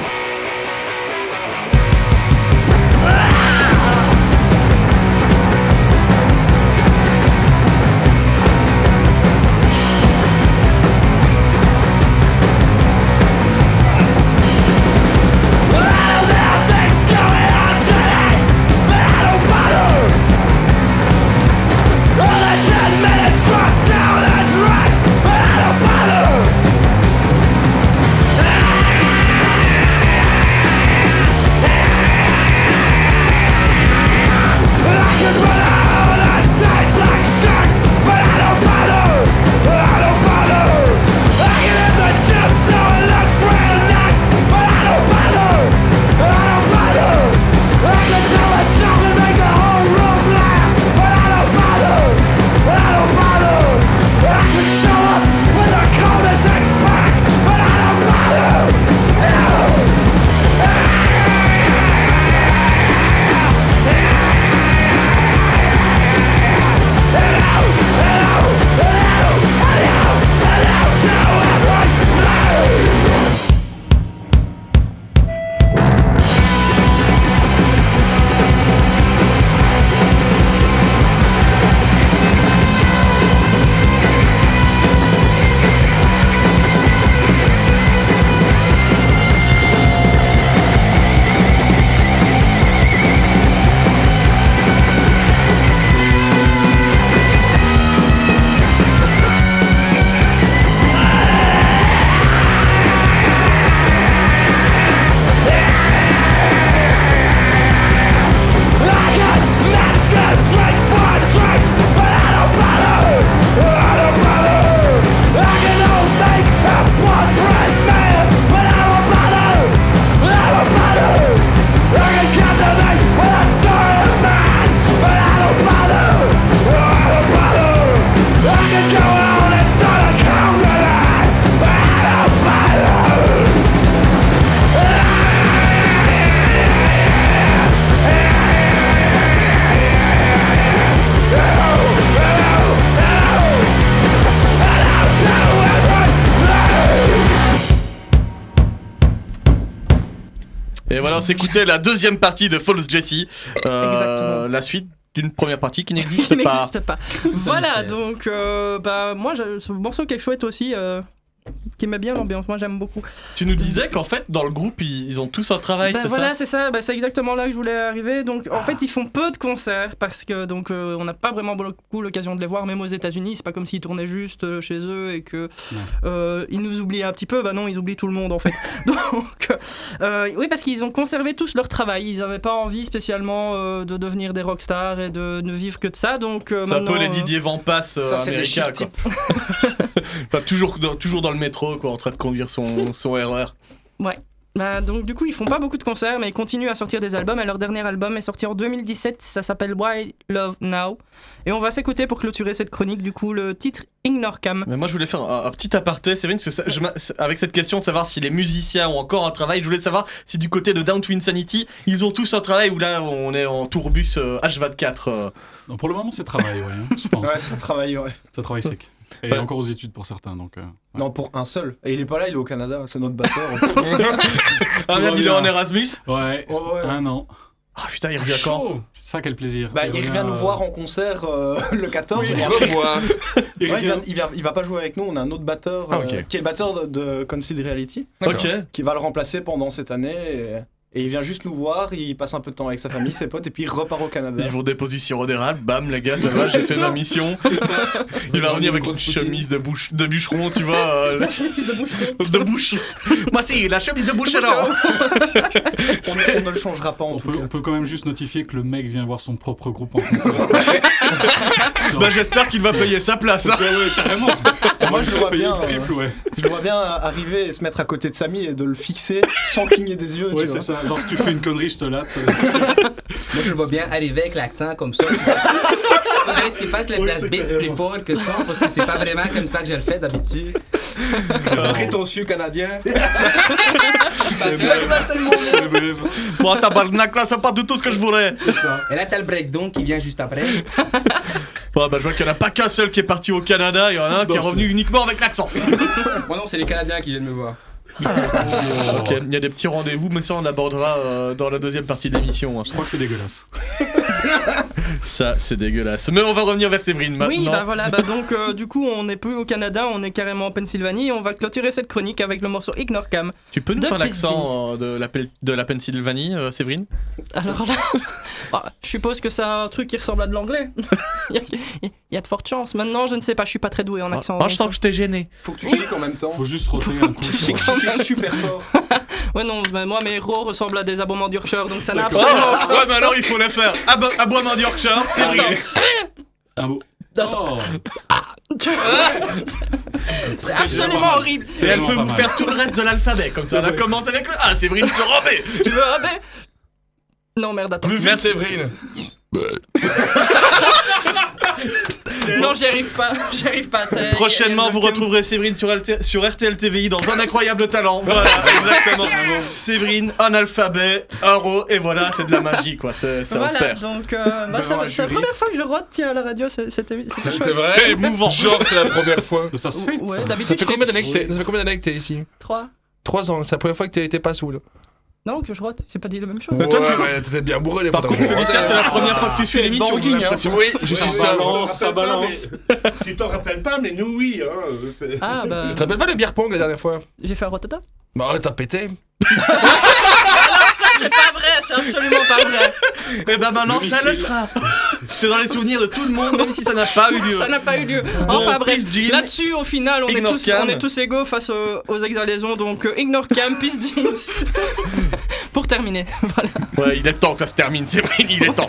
S'écoutait la deuxième partie de False Jesse. Euh, la suite d'une première partie qui n'existe pas. voilà, donc euh, bah moi je- ce morceau qui est chouette aussi, euh, qui met bien l'ambiance. Moi j'aime beaucoup. Tu nous disais qu'en fait, dans le groupe, ils, ils ont tous un travail, Bah c'est voilà, ça c'est ça. Bah, c'est exactement là que je voulais arriver. Donc, en fait, ils font peu de concerts parce que donc euh, on n'a pas vraiment beaucoup l'occasion de les voir, même aux États-Unis. C'est pas comme s'ils tournaient juste euh, chez eux et que euh, ils nous oublient un petit peu. Bah non, ils oublient tout le monde en fait. donc, euh, oui, parce qu'ils ont conservé tous leur travail. Ils n'avaient pas envie spécialement euh, de devenir des rockstars et de ne vivre que de ça. Donc, euh, C'est un peu les Didier Vampas euh, Ça, c'est des américains. Enfin, toujours, dans, toujours dans le métro, quoi, en train de conduire son, son RER. Ouais. Bah, donc du coup ils font pas beaucoup de concerts mais ils continuent à sortir des albums et leur dernier album est sorti en 2017 ça s'appelle Why Love Now et on va s'écouter pour clôturer cette chronique du coup le titre Ignore Cam Mais moi, je voulais faire un, un petit aparté, c'est vrai, parce que ça- je m'a- avec cette question de savoir si les musiciens ont encore un travail, je voulais savoir si du côté de Down to Insanity, ils ont tous un travail ou là, on est en tourbus euh, H24. euh. Non, pour le moment, c'est travail, ouais, hein, je pense. Ouais, ça travaille, ouais. Ça travaille sec. Et Ouais. encore aux études pour certains, donc. euh, Non, pour un seul. Et il est pas là, il est au Canada. C'est notre batteur. Ah merde, il est en Erasmus Ouais, Oh, ouais. un an. Ah putain, il revient quand? Chaud C'est ça quel plaisir. Bah, il revient nous voir en concert euh, le 14. Je et veux après- voir. Ouais, il, vient- il vient- il va pas jouer avec nous, on a un autre batteur Ah, euh, qui est le batteur de, de Concealed Reality Ok. qui va le remplacer pendant cette année et, et il vient juste nous voir, il passe un peu de temps avec sa famille, ses potes et puis il repart au Canada. Ils vont déposer sirop d'érable, bam les gars, ça va, j'ai fait ma mission. Il va revenir avec une chemise de, bouche, de bûcheron, tu vois. euh, de boucheron. de bûcheron. Moi c'est la chemise de bûcheron. On, on ne le changera pas en On tout peut, cas. on peut quand même juste notifier que le mec vient voir son propre groupe en concert. Bah j'espère qu'il va payer sa place. hein. Ouais, ouais, carrément. Moi je le vois bien, le triple, ouais. je le vois bien arriver et se mettre à côté de Samy et de le fixer sans cligner des yeux. Ouais, tu c'est ça. Genre, si tu fais une connerie, je te latte. Moi, je le vois bien arriver avec l'accent comme ça. Faudrait qu'il fasse les c'est beats carrément. plus fort que ça, parce que c'est pas vraiment comme ça que je le fais d'habitude. Prétentieux canadien. Ça. Bon tabarnak là, c'est pas du tout ce que je voulais. Et là, t'as le breakdown qui vient juste après. Bon bah je vois qu'il n'y en a pas qu'un seul qui est parti au Canada, il y en a un qui est revenu uniquement avec l'accent. Moi, non, c'est les Canadiens qui viennent me voir. Ok, il y a des petits rendez-vous, mais ça on abordera euh, dans la deuxième partie de l'émission. hein. Je crois que c'est dégueulasse. Ça c'est dégueulasse. Mais on va revenir vers Séverine maintenant. Oui, bah voilà, bah donc euh, du coup on n'est plus au Canada, on est carrément en Pennsylvanie et on va clôturer cette chronique avec le morceau Ignore Cam. Tu peux nous de faire l'accent euh, de, la, de la Pennsylvanie, euh, Séverine? Alors là, ah, je suppose que c'est un truc qui ressemble à de l'anglais. il, y a, il y a de fortes chances. Maintenant, je ne sais pas, je suis pas très doué en Ah, accent. ah, je sens que je t'ai gêné. Faut que tu chiques en même temps. Faut juste roter un coup. Chique super fort. Ouais, non, mais moi mes héros ressemblent à des aboiements d'Yorkshire, donc ça n'a absolument ouais, mais alors il faut les faire. Abo- Aboiement de Yorkshire, Séverine. Un mot. Oh, C'est absolument horrible. Et c'est elle peut vous mal. faire tout le reste de l'alphabet, comme ça. Elle commence avec le A, Séverine sur B. Tu veux un B? Non, merde, attends. Plus vite, Séverine. Non, j'y arrive pas. J'y arrive pas. Prochainement, elle- vous retrouverez Séverine sur, LT sur RTL TVI dans Un incroyable talent. Voilà, exactement. Séverine, un alphabet, un ro, et voilà, c'est de la magie, quoi. C'est c'est Voilà, donc euh, bah, ça- un c'est la jury. première fois que je rote tiens, à la radio, c'est- c'était c'était C'est chouette. vrai. C'est émouvant. Genre, c'est la première fois. Ça se fait, Ouais, ça. d'habitude, Ça fait je combien d'années que t'es- ça fait combien d'années que t'es ici? 3. Trois ans. C'est la première fois que t'es- t'es pas saoul. Non, que je rote, c'est pas dit la même chose. Ouais, ouais, t'étais bien bourré les Par fois. contre, Félicia, c'est la première fois que tu suis l'émission. j'ai hein. Oui, je suis Ça ça. balance, ça balance. mais- Tu t'en rappelles pas, mais nous, oui. Hein, Ah bah, Tu te rappelles pas les bières pong la dernière fois? J'ai fait un rotata Bah ouais, t'as pété. C'est pas vrai, c'est absolument pas vrai. Et ben maintenant, ça le sera. C'est dans les souvenirs de tout le monde, même si ça n'a pas eu lieu. Ça n'a pas eu lieu. Enfin bref, là-dessus, au final, on est, tous, on est tous égaux face aux, aux exhalaisons. Donc, euh, Ignore Cam, Peace Jeans. Pour terminer, voilà. Ouais, il est temps que ça se termine, Séverine, il est temps.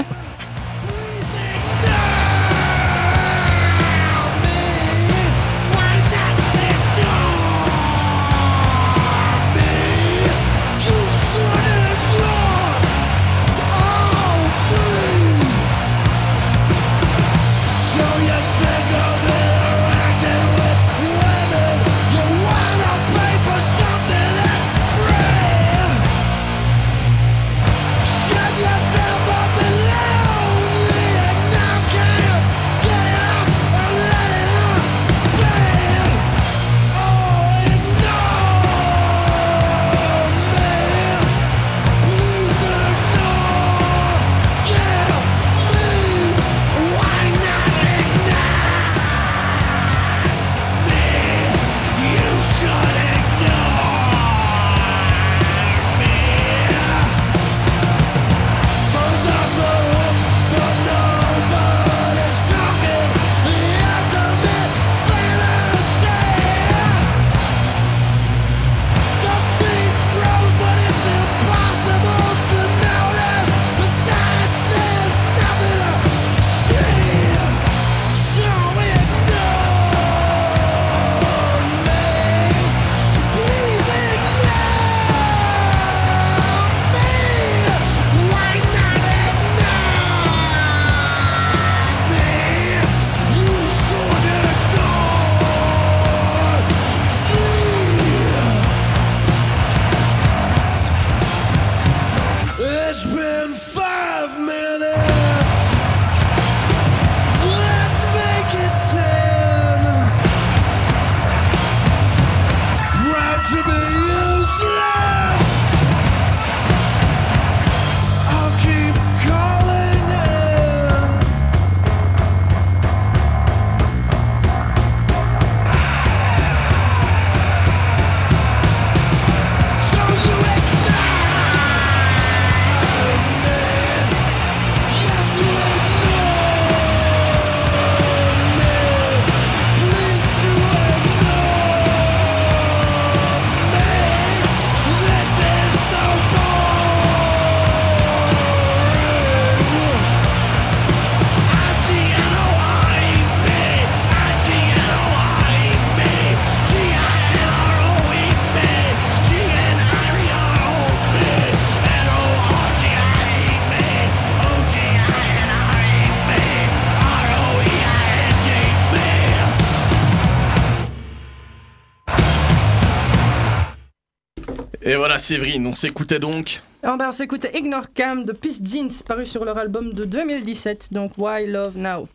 Séverine, on s'écoutait donc. Ah ben, on s'écoutait Ignore Cam de Peace Jeans, paru sur leur album de 2017, donc Why Love Now?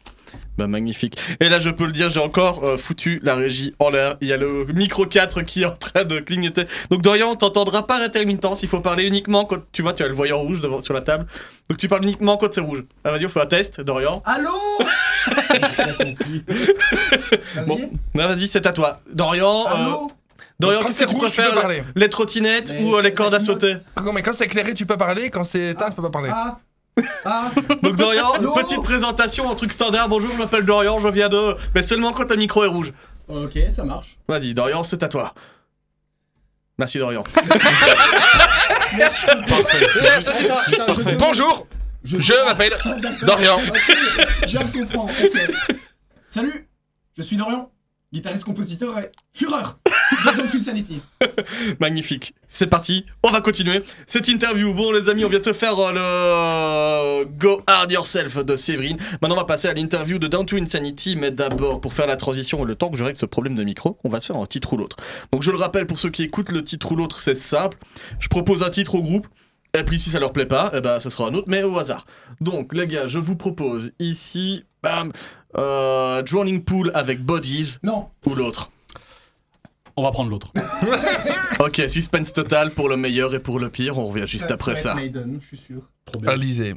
Bah magnifique. Et là je peux le dire, j'ai encore euh, foutu la régie en l'air. Il y a le micro 4 qui est en train de clignoter. Donc Dorian, on t'entendra par intermittence, il faut parler uniquement quand tu vois, tu as le voyant rouge devant, sur la table. Donc tu parles uniquement quand c'est rouge. Ah, vas-y, on fait un test, Dorian. Allô? Bon, là, vas-y, c'est à toi. Dorian, euh, Allô? Dorian, qu'est-ce c'est que tu préfères. Les trottinettes ou euh, les cordes à sauter Quand, mais quand c'est éclairé, tu peux parler. Quand c'est éteint, tu peux pas parler. Ah Ah Donc Dorian, petite présentation, un truc standard. Bonjour, je m'appelle Dorian, je viens de... Mais seulement quand le micro est rouge. Ok, ça marche. Vas-y, Dorian, c'est à toi. Merci Dorian. Ça, c'est Juste parfait. Bonjour, je, m'appelle Dorian. Je comprendre. ok. Salut, je suis Dorian, guitariste-compositeur et Fureur Sanity. Magnifique. C'est parti, on va continuer cette interview. Bon les amis, on vient de se faire euh, le Go Hard Yourself de Séverine. Maintenant on va passer à l'interview de Down to Insanity, mais d'abord pour faire la transition et le temps que je règle ce problème de micro, on va se faire un titre ou l'autre. Donc je le rappelle pour ceux qui écoutent, le titre ou l'autre c'est simple. Je propose un titre au groupe. Et puis si ça leur plaît pas, eh ben ça sera un autre, mais au hasard. Donc les gars, je vous propose ici, bam, euh, Drowning Pool avec Bodies. Non. Ou l'autre. On va prendre l'autre. Ok, suspense total pour le meilleur et pour le pire, on revient juste Ça- après ça. Maiden, je suis sûr. Trop bien. Alizé.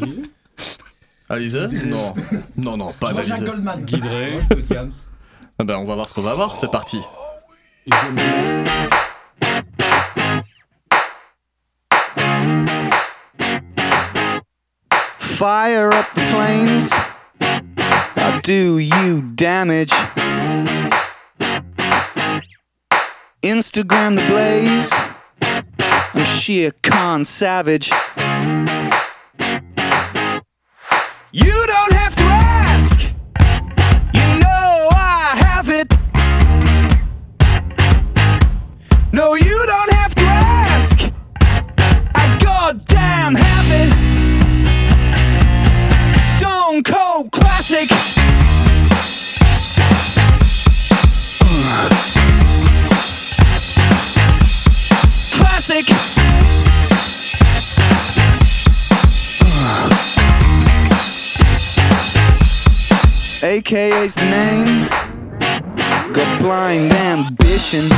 Alizé? Alizé? Non, non, non, pas Jean-Jacques. Goldman. Guidré. Ah ben, on va voir ce qu'on va voir, c'est parti. Fire up the flames. I'll do you damage? Instagram the blaze. I'm sheer con savage. You don't Classic. AKA's the name. Got blind ambition.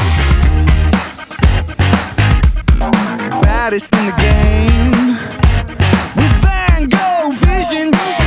Baddest in the game with Van Gogh vision.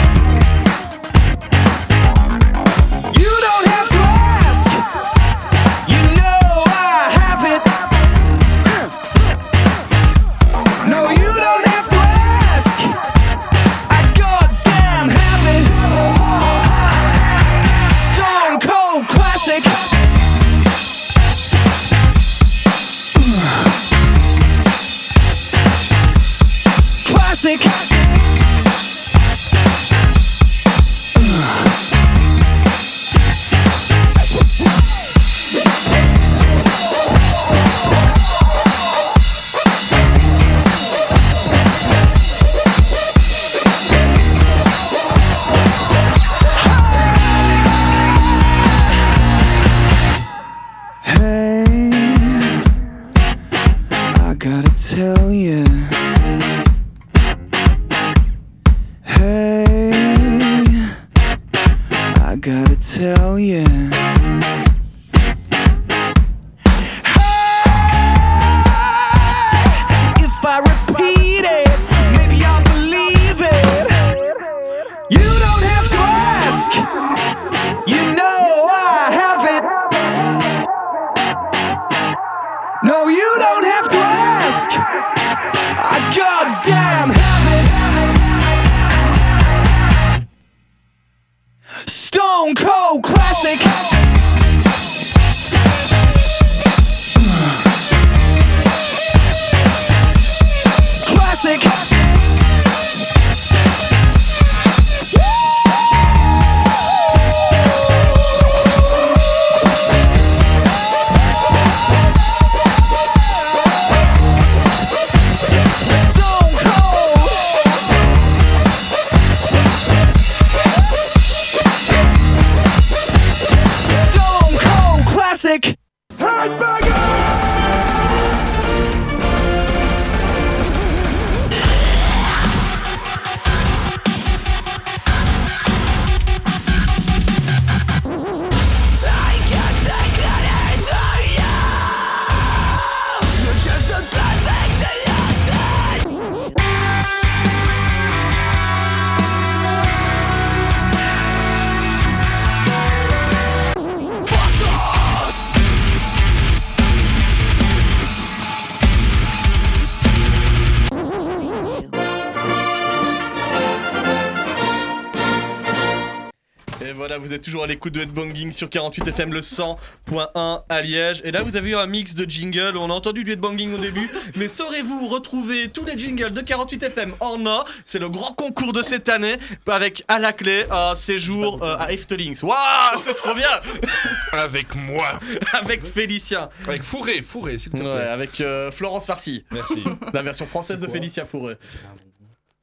L'écoute de Headbanging sur 48 FM le 100.1 à Liège. Et là, vous avez eu un mix de jingles. On a entendu du Headbanging au début. mais saurez-vous retrouver tous les jingles de 48 FM en or C'est le grand concours de cette année avec à la clé un séjour euh, à Eftelings. Waouh, c'est trop bien Avec moi Avec Félicien. Avec Fourré, Fourré, s'il te plaît. Ouais, avec euh, Florence Farcy. Merci. La version française de Félicien Fourré.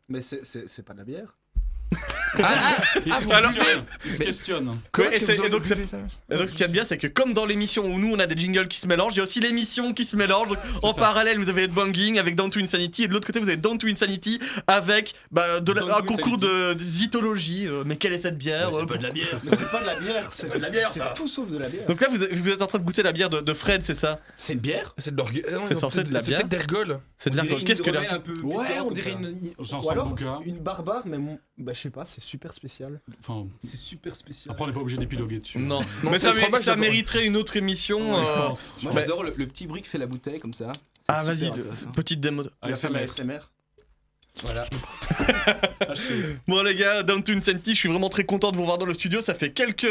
Mais c'est- c'est c'est pas de la bière Il se alors- questionne. Il se mais- questionne. Et, donc, c'est- et donc, ce qu'il y a de bien, c'est que comme dans l'émission où nous on a des jingles qui se mélangent, il y a aussi l'émission qui se mélange. Donc, en ça. parallèle, vous avez Headbanging avec Down to Insanity, et de l'autre côté, vous avez Down to Insanity avec bah, de la- Down un to concours de, de zytologie. Euh, mais quelle est cette bière Euh, pas de la pour- bière, Mais c'est pas de la bière, c'est pas de la bière, c'est tout sauf de la bière. Donc là, vous, vous êtes en train de goûter la bière de, de Fred, c'est ça? C'est une bière? C'est de l'orgue. euh, non, C'est non, censé être de la c'est bière peut-être d'ergol. C'est de l'alcool. Qu'est-ce que la... Ouais, on dirait une. Genre Ou alors Sambuca. une barbare, mais mon- bah, je sais pas, c'est super spécial. Enfin, C'est super spécial. après, on n'est pas obligé d'épiloguer dessus. Non, Non, mais ça, fromage mériterait une autre émission. Ouais, euh, pense. Moi j'adore le, le petit bruit que fait la bouteille comme ça. Ah, vas-y, petite démo. Il a fait de la ASMR. SMR. Voilà. Bon les gars, Down to Insanity, je suis vraiment très content de vous voir dans le studio. Ça fait quelques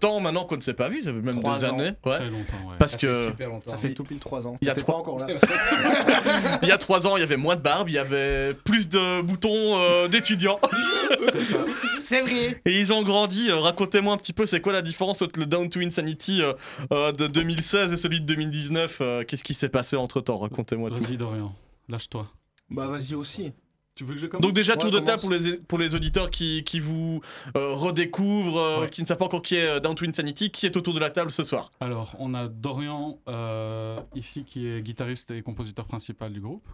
temps maintenant qu'on ne s'est pas vu, ça fait même Trois des ans. années. Ouais. Très longtemps, ouais. Parce Ça fait que super longtemps. Ça fait tout pile 3 ans. Il y a trois- encore là. il y a trois ans, il y avait moins de barbe, il y avait plus de boutons euh, d'étudiants. C'est vrai. Et ils ont grandi. Euh, Racontez-moi un petit peu, c'est quoi la différence entre le Down to Insanity euh, euh, de 2016 et celui de 2019 euh, Qu'est-ce qui s'est passé entre temps Racontez-moi tout. Vas-y, Dorian, lâche-toi. Bah vas-y aussi. Tu veux que je commence Donc déjà Ouais, tour de table pour les, pour les auditeurs qui, qui vous euh, redécouvrent, euh, Ouais. qui ne savent pas encore qui est euh, Down to Insanity, qui est autour de la table ce soir Alors, on a Dorian euh, ici qui est guitariste et compositeur principal du groupe.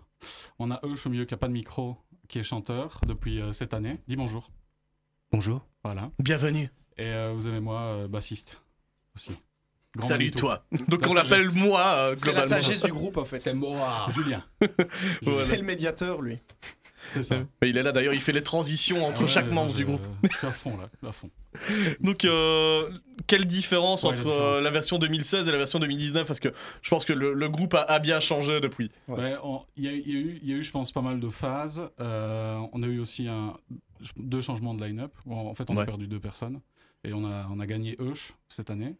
On a Euch au milieu qui n'a pas de micro, qui est chanteur depuis euh, cette année. Dis bonjour. Bonjour. Voilà. Bienvenue. Et euh, vous avez moi, euh, bassiste aussi. Grand Salut Manitou. toi. Donc La on l'appelle moi euh, C'est la globalement. sagesse du groupe en fait. C'est moi. Julien. Voilà. C'est le médiateur lui. C'est ça. Mais il est là d'ailleurs, il fait les transitions entre Ouais, chaque membre je- du groupe. Je suis à fond là, à fond. Donc, euh, quelle différence Ouais, la entre différence. euh, la version 2016 et la version 2019 Parce que je pense que le, le groupe a, a bien changé depuis. Ouais. Ouais, on- Il y, a- il y a eu, il y a eu, je pense, pas mal de phases. Euh, on a eu aussi un, deux changements de line-up. Bon, en fait, on Ouais. a perdu deux personnes. Et on a, on a gagné Euch cette année.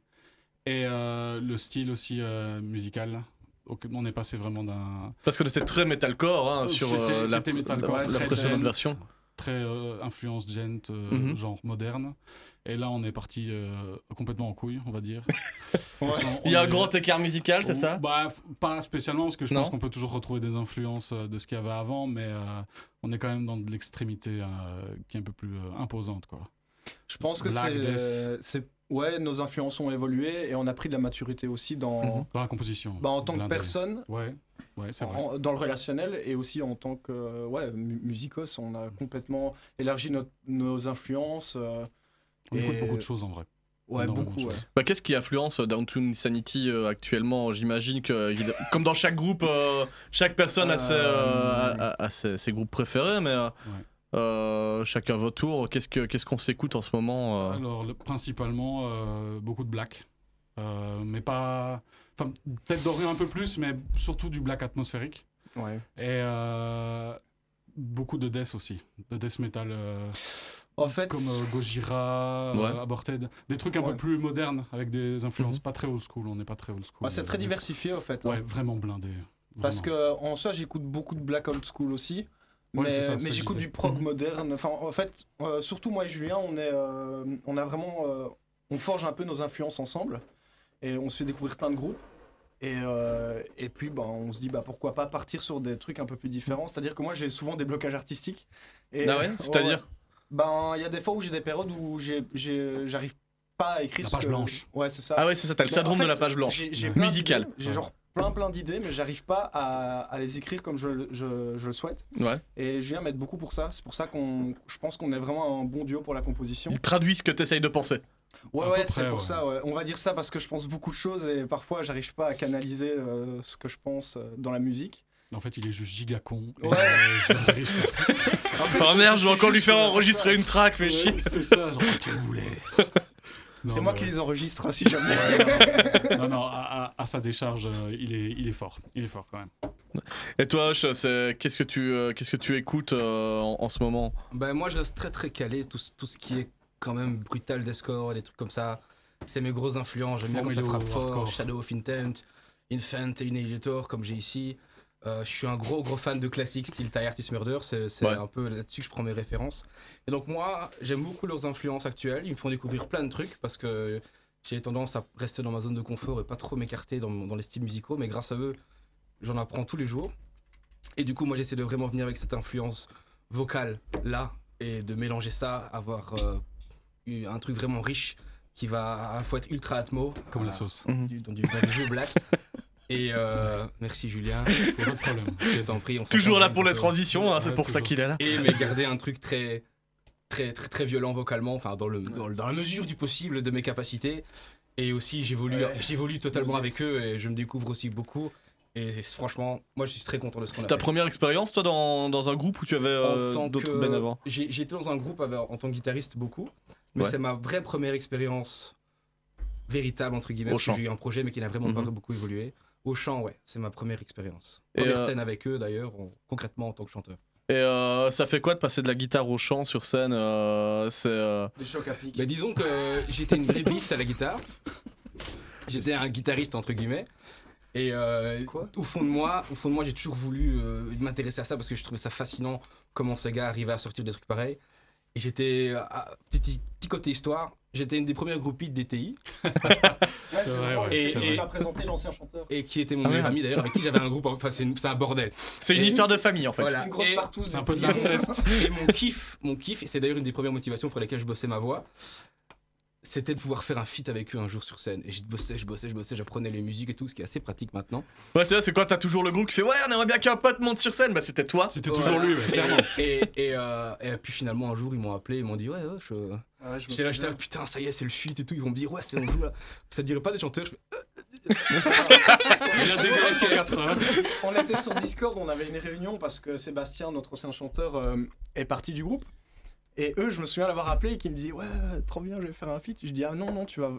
Et euh, le style aussi euh, musical. Donc, on est passé vraiment d'un. Parce qu'on était très metalcore hein, sur C'était- euh, la, metalcore, la- la précédente version. Très euh, influence gent, euh, Mhm. genre moderne. Et là, on est parti euh, complètement en couille, on va dire. Il y a un grand écart musical, c'est Oh, ça? bah, Pas spécialement, parce que je Non. pense qu'on peut toujours retrouver des influences euh, de ce qu'il y avait avant, mais euh, on est quand même dans de l'extrémité euh, qui est un peu plus euh, imposante. Quoi. Je pense que c'est, ouais, nos influences ont évolué et on a pris de la maturité aussi dans Mhm. Dans la composition. bah, en tant que personne, Ouais, ouais c'est vrai. en- dans le relationnel et aussi en tant que euh, ouais, mu- musicos, on a complètement élargi notre- nos influences. euh, On écoute beaucoup de choses en vrai. Ouais, Énormément beaucoup. Ouais. Bah, Qu'est-ce qui influence euh, Down to Insanity euh, actuellement? J'imagine que, comme dans chaque groupe, euh, chaque personne a, ses, a- a- a ses, ses groupes préférés, mais euh, Ouais. Euh, chacun votre tour. Qu'est-ce que- qu'est-ce qu'on s'écoute en ce moment euh Alors, le- principalement, euh, beaucoup de black. Euh, mais pas. Enfin, peut-être Dorian un peu plus, mais surtout du black atmosphérique. Ouais. Et euh, beaucoup de death aussi. De death metal. euh, En fait, comme euh, Gojira, Ouais. euh, Aborted, des trucs un Ouais. peu plus modernes avec des influences Mhm. pas très old school. On n'est pas très old school. ouais, c'est euh, très diversifié en fait. hein. Ouais, vraiment blindé. Parce que en soi, j'écoute beaucoup de black old school aussi. Mais ça, j'écoute du prog moderne. Enfin, en fait, euh, surtout moi et Julien, on est, euh, on a vraiment, euh, on forge un peu nos influences ensemble et on se fait découvrir plein de groupes. Et, et puis, ben, on se dit, bah, pourquoi pas partir sur des trucs un peu plus différents. C'est-à-dire que moi, j'ai souvent des blocages artistiques. Et, Ah ouais C'est-à-dire. Ben, il y a des fois où j'ai des périodes où j'arrive pas à écrire La page que- blanche. Ouais, c'est ça. Ah ouais, c'est ça, t'as le Mais syndrome en fait, de la page blanche. j'ai plein Musical. genre plein plein d'idées, mais j'arrive pas à, à les écrire comme je, je, je le souhaite. Ouais. Et Julien m'aide beaucoup pour ça. C'est pour ça qu'on, je pense qu'on est vraiment un bon duo pour la composition. Il traduit ce que t'essayes de penser. Ouais, À ouais, c'est pour ouais. ça. Ouais. On va dire ça parce que je pense beaucoup de choses et parfois j'arrive pas à canaliser euh, ce que je pense euh, dans la musique. En fait, il est juste giga con. Ouais. euh, dirige. En fait, Oh merde, je vais encore lui faire enregistrer une track, fais Ouais, chier. C'est ça, genre, vous voulez. C'est moi qui les enregistre, hein, si jamais. Non, non, à, à- à sa décharge, euh, il, est, il est fort. Il est fort quand même. Et toi, Hoche, c'est- qu'est-ce que tu, euh, qu'est-ce que tu écoutes euh, en, en ce moment? Ben moi je reste très très calé tout, ce- tout ce qui est quand même brutal deathcore, des trucs comme ça. C'est mes gros influences. J'aime bien quand ça frappe fort. hardcore. Shadow of Intent, Infant et Annihilator, comme j'ai ici. Euh, je suis un gros gros fan de classiques style Die Artist Murder, c'est Ouais. un peu là-dessus que je prends mes références. Et donc moi, j'aime beaucoup leurs influences actuelles, ils me font découvrir plein de trucs parce que j'ai tendance à rester dans ma zone de confort et pas trop m'écarter dans, dans les styles musicaux, mais grâce à eux, j'en apprends tous les jours. Et du coup, moi j'essaie de vraiment venir avec cette influence vocale là et de mélanger ça, avoir euh, eu un truc vraiment riche qui va à la fois être ultra atmo, Comme la euh, sauce. du- dans, du, dans du jeu black. Et euh, merci Julien. Pas de problème. Je t'en prie. on Toujours là pour les transitions, hein, c'est Ouais, pour ça qu'il est là. Et mais garder un truc très, très, très, très violent vocalement, enfin dans, le, dans, le- dans la mesure du possible de mes capacités. Et aussi, j'évolue, Ouais. j'évolue totalement avec eux et je me découvre aussi beaucoup. Et franchement, moi, je suis très content de ce qu'on a C'est ta fait. première expérience, toi, dans, dans un groupe où tu avais euh, En tant d'autres que- bands avant J'ai j'ai été dans un groupe avec- en tant que guitariste beaucoup, mais Ouais. c'est ma vraie première expérience véritable entre guillemets. Au parce que chant. J'ai eu un projet mais qui n'a vraiment pas Mhm. beaucoup évolué. Au chant, ouais, c'est ma première expérience. Et, Première euh, scène avec eux d'ailleurs, en- concrètement en tant que chanteur. Et euh, ça fait quoi de passer de la guitare au chant sur scène euh, C'est. euh, Des chocs à pic. Mais disons que j'étais une vraie bite à la guitare. J'étais un guitariste entre guillemets. Et euh, au fond de moi, au fond de moi, j'ai toujours voulu euh, m'intéresser à ça parce que je trouvais ça fascinant comment ces gars arrivaient à sortir des trucs pareils. Et j'étais petit côté histoire. J'étais une des premières groupies de DTI. Ouais, c'est vrai, ouais, lui vrai. qui m'a présenté l'ancien chanteur. Et qui était mon Ah meilleur ami d'ailleurs, avec qui j'avais un groupe. Enfin, c'est une- c'est un bordel. C'est une Et- histoire de famille en fait. Voilà. C'est une grosse Et- partouze. C'est un peu de l'inceste. Et mon kiff, mon kiff, et c'est d'ailleurs une des premières motivations pour lesquelles je bossais ma voix, c'était de pouvoir faire un feat avec eux un jour sur scène. Et je bossais, je bossais, je bossais, j'apprenais les musiques et tout, ce qui est assez pratique maintenant. Ouais, c'est ça, c'est quand t'as toujours le groupe qui fait Ouais, on aimerait bien qu'un pote monte sur scène. Bah, c'était toi. C'était toujours lui, ouais, clairement. et, et, euh, et puis finalement, un jour, ils m'ont appelé, ils m'ont dit Ouais, ouais, je. Ah ouais, J'étais là, j'étais là, putain, ça y est, c'est le feat et tout. Ils vont me dire Ouais, c'est on joue là. Ça te dirait pas des chanteurs Je fais, Il a dégueulé sur 4 heures. on était sur Discord, on avait une réunion parce que Sébastien, notre ancien chanteur, euh, est parti du groupe. Et eux, je me souviens l'avoir appelé et qui me dit Ouais, trop bien, je vais faire un feat. Je dis Ah non, non, tu vas.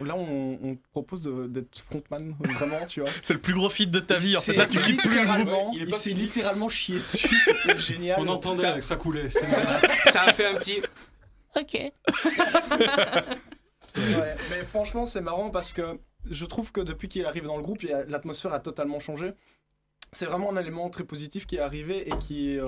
Là, on, on te propose d'être frontman, vraiment, tu vois. C'est le plus gros feat de ta vie. En fait, là, tu quittes plus le groupe. littéralement- Il est Il pas s'est littéralement chié dessus, c'était génial. On entendait Ça- que ça coulait. C'était. Ça a fait un petit. Ok. Ouais, mais franchement, c'est marrant parce que je trouve que depuis qu'il arrive dans le groupe, l'atmosphère a totalement changé. C'est vraiment un élément très positif qui est arrivé et qui, euh,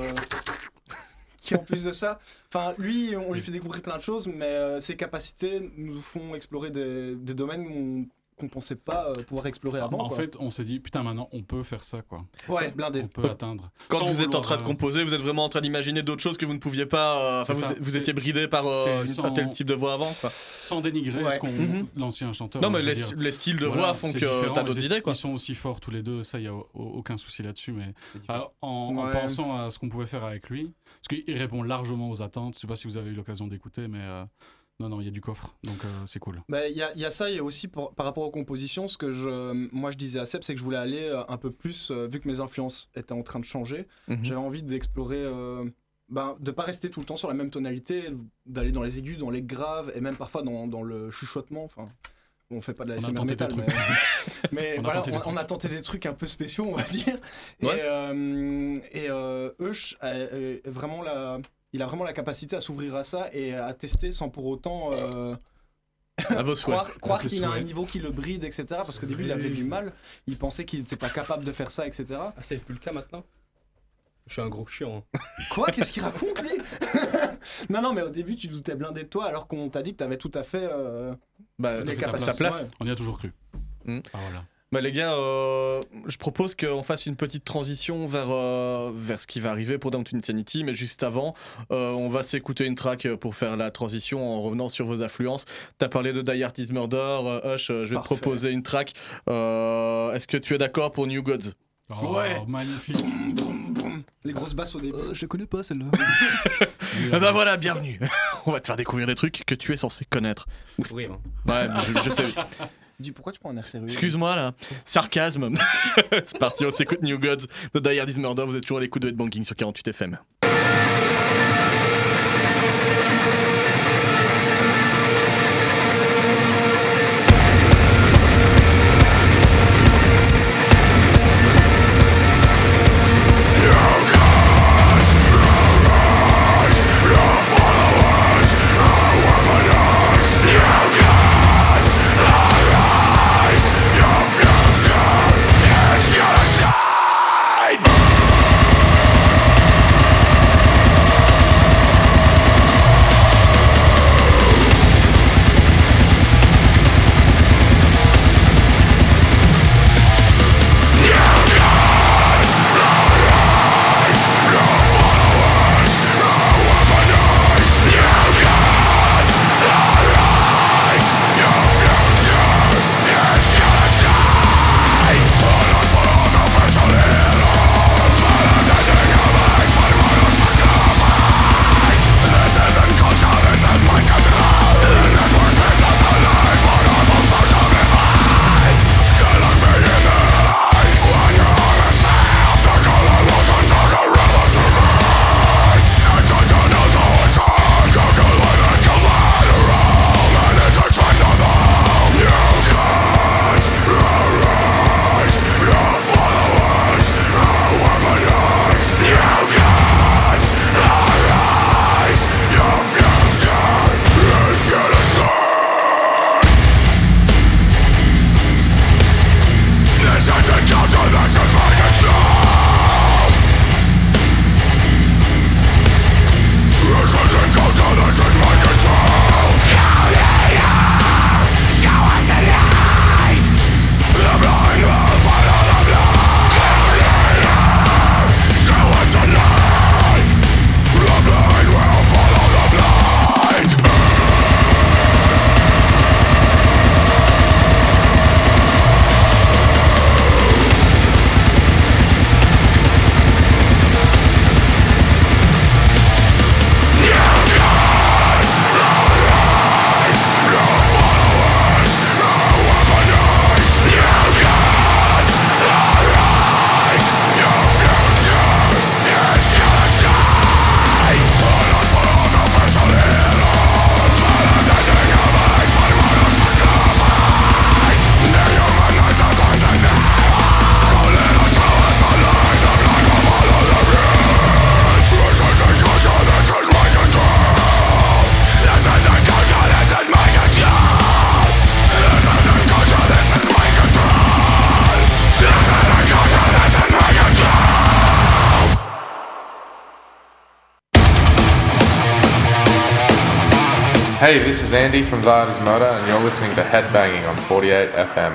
en plus de ça, enfin lui, on lui fait découvrir plein de choses, mais euh, ses capacités nous font explorer des, domaines où qu'on pensait pas euh, pouvoir explorer avant. En quoi. fait, on s'est dit, putain, maintenant, on peut faire ça, quoi. ouais, blindé. On peut atteindre. Quand Sans vous êtes en train de euh, composer, vous êtes vraiment en train d'imaginer d'autres choses que vous ne pouviez pas. euh, Enfin, vous, étiez bridé par euh, sans- un tel type de voix avant. Quoi. Sans dénigrer Ouais. ce qu'on Mhm. l'ancien chanteur. Non, hein, mais les, dire. les styles de Voilà, voix font que t'as ils d'autres idées. Quoi. Ils sont aussi forts tous les deux, ça, il n'y a au- aucun souci là-dessus. Mais alors, en, pensant à ce qu'on pouvait faire avec lui, parce qu'il répond largement aux attentes, je sais pas si vous avez eu l'occasion d'écouter, mais euh, non, non, il y a du coffre, donc euh, c'est cool. Bah, Il y, a, il y a ça, il y a aussi pour- par rapport aux compositions, ce que je, moi je disais à Seb, c'est que je voulais aller euh, un peu plus, euh, vu que mes influences étaient en train de changer, Mhm. j'avais envie d'explorer, euh, ben, de pas rester tout le temps sur la même tonalité, d'aller dans les aigus, dans les graves, et même parfois dans, dans le chuchotement. Enfin, on fait pas de la On a SMR tenté des metal, trucs. mais, mais On a voilà, tenté des on, trucs. on a tenté des trucs un peu spéciaux, on va dire. Ouais. Et, euh, et euh, vraiment la, il a vraiment la capacité à s'ouvrir à ça et à tester sans pour autant. euh, À vos souhaits. croire, qu'il a un niveau qui le bride, etc. Parce qu'au début, il avait du mal. Il pensait qu'il n'était pas capable de faire ça, etc. Ah, c'est plus le cas maintenant? Je suis un gros chiant. hein. Quoi? Qu'est-ce qu'il raconte, lui? Non, non, mais au début, tu doutais blindé de toi, alors qu'on t'a dit que t'avais tout à fait. euh, Bah, les capacités. sa place. Ouais. On y a toujours cru. Mhm. Ah, voilà. Bah les gars, euh, je propose qu'on fasse une petite transition vers, euh, vers ce qui va arriver pour Down to Insanity, mais juste avant, euh, on va s'écouter une track pour faire la transition en revenant sur vos influences. T'as parlé de Die Artist Murder, euh, Hush, je vais Parfait. te proposer une track. Euh, Est-ce que tu es d'accord pour New Gods? Oh, Ouais. magnifique. Les grosses basses au début. je connais pas celle-là. Ah bah voilà, bienvenue On va te faire découvrir des trucs que tu es censé connaître. Ou- Oui, hein. Ouais, je, je sais. Dis pourquoi tu prends un air sérieux Excuse-moi là, sarcasme. C'est parti, on s'écoute New Gods de Die Hard is Murder. Vous êtes toujours à l'écoute de Headbanging sur 48 FM. Is Andy from Varda's Motor, and you're listening to Headbanging on 48 FM.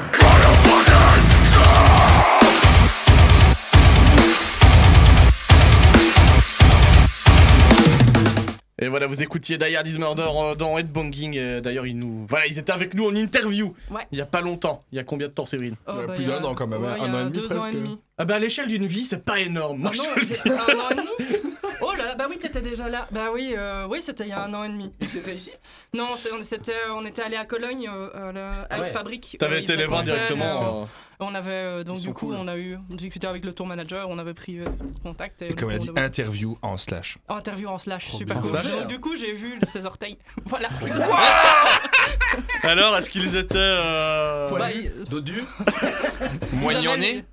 Et voilà, vous écoutiez Die Hard is Murder euh, dans Headbanging. et D'ailleurs, ils nous, voilà, ils étaient avec nous en interview. Ouais. Il y a pas longtemps. Il y a combien de temps, Séverine? Oh, bah, il y a- ouais, il y a deux ans et demi. Ah bah à l'échelle d'une vie, c'est pas énorme. Moi, Ah je non, te le j'ai- dis. un an et demi Là, bah oui, t'étais déjà là. Bah oui, euh, oui, c'était il y a un an et demi. Et c'était ici? Non, on, c'était, on était allé à Cologne, euh, à la Ice Ouais. Fabric. T'avais été les voir directement, On avait euh, donc du coup cool. on a eu discuté avec le tour manager, on avait pris euh, contact et, Et comme elle a dit, on avait- interview en slash. interview en slash, Trop super bien. cool. En slash Donc, du coup j'ai vu ses orteils. voilà. Alors, est-ce qu'ils étaient. Euh... Bah, ils- Dodu Moignonnés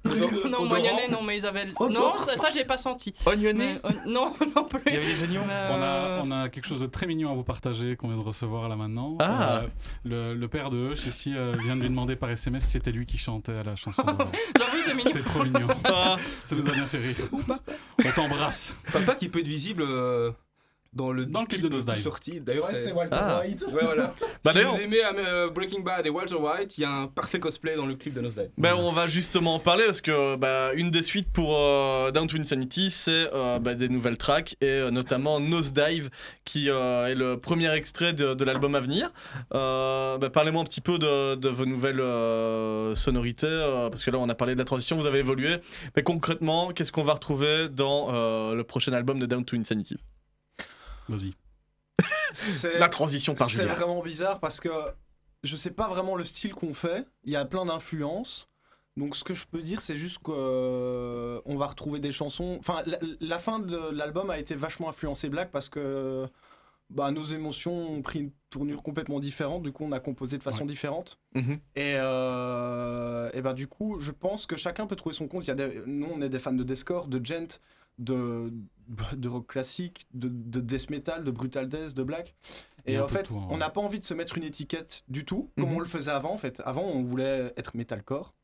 Non, moignonnés, non, mais ils avaient. Non, ça, ça, j'ai pas senti. Oignonnés euh, Non, non plus. Il y avait des oignons On, a, on a quelque chose de très mignon à vous partager qu'on vient de recevoir là maintenant. Ah. Euh, le, le père de Hush ici euh, vient de lui demander par SMS si c'était lui qui chantait à la chanson. J'avoue, c'est mignon. C'est trop mignon. Ah. Ça nous a bien fait rire. On t'embrasse. Papa qui peut être visible euh, dans le, Dans le clip de Nosedive. sorti. D'ailleurs, Ouais, c'est Walter Ah. White. Ouais, voilà. Bah, si vous aimez euh, Breaking Bad et Walter White, il y a un parfait cosplay dans le clip de Nosedive. Ben, on va justement en parler parce que bah, une des suites pour euh, Down to Insanity, c'est euh, bah, des nouvelles tracks et euh, notamment Nosedive qui euh, est le premier extrait de, de l'album à venir. Euh, bah, Parlez-moi un petit peu de, de vos nouvelles euh, sonorités euh, parce que là on a parlé de la transition, vous avez évolué. Mais concrètement, qu'est-ce qu'on va retrouver dans euh, le prochain album de Down to Insanity? Vas-y. C'est- La transition par C'est Julien. vraiment bizarre parce que je sais pas vraiment le style qu'on fait. Il y a plein d'influences. Donc ce que je peux dire, c'est juste qu'on va retrouver des chansons. Enfin, la, la fin de l'album a été vachement influencée Black parce que bah, nos émotions ont pris une tournure complètement différente. Du coup, on a composé de façon Ouais. différente. Mhm. Et, euh, et bah, du coup, je pense que chacun peut trouver son compte. Il y a des- nous, on est des fans de deathcore, de gent, de, de rock classique, de, de death metal, de brutal death, de black. Et en fait, tout, hein, on n'a pas envie de se mettre une étiquette du tout, comme Mhm. on le faisait avant. En fait, avant, on voulait être metalcore.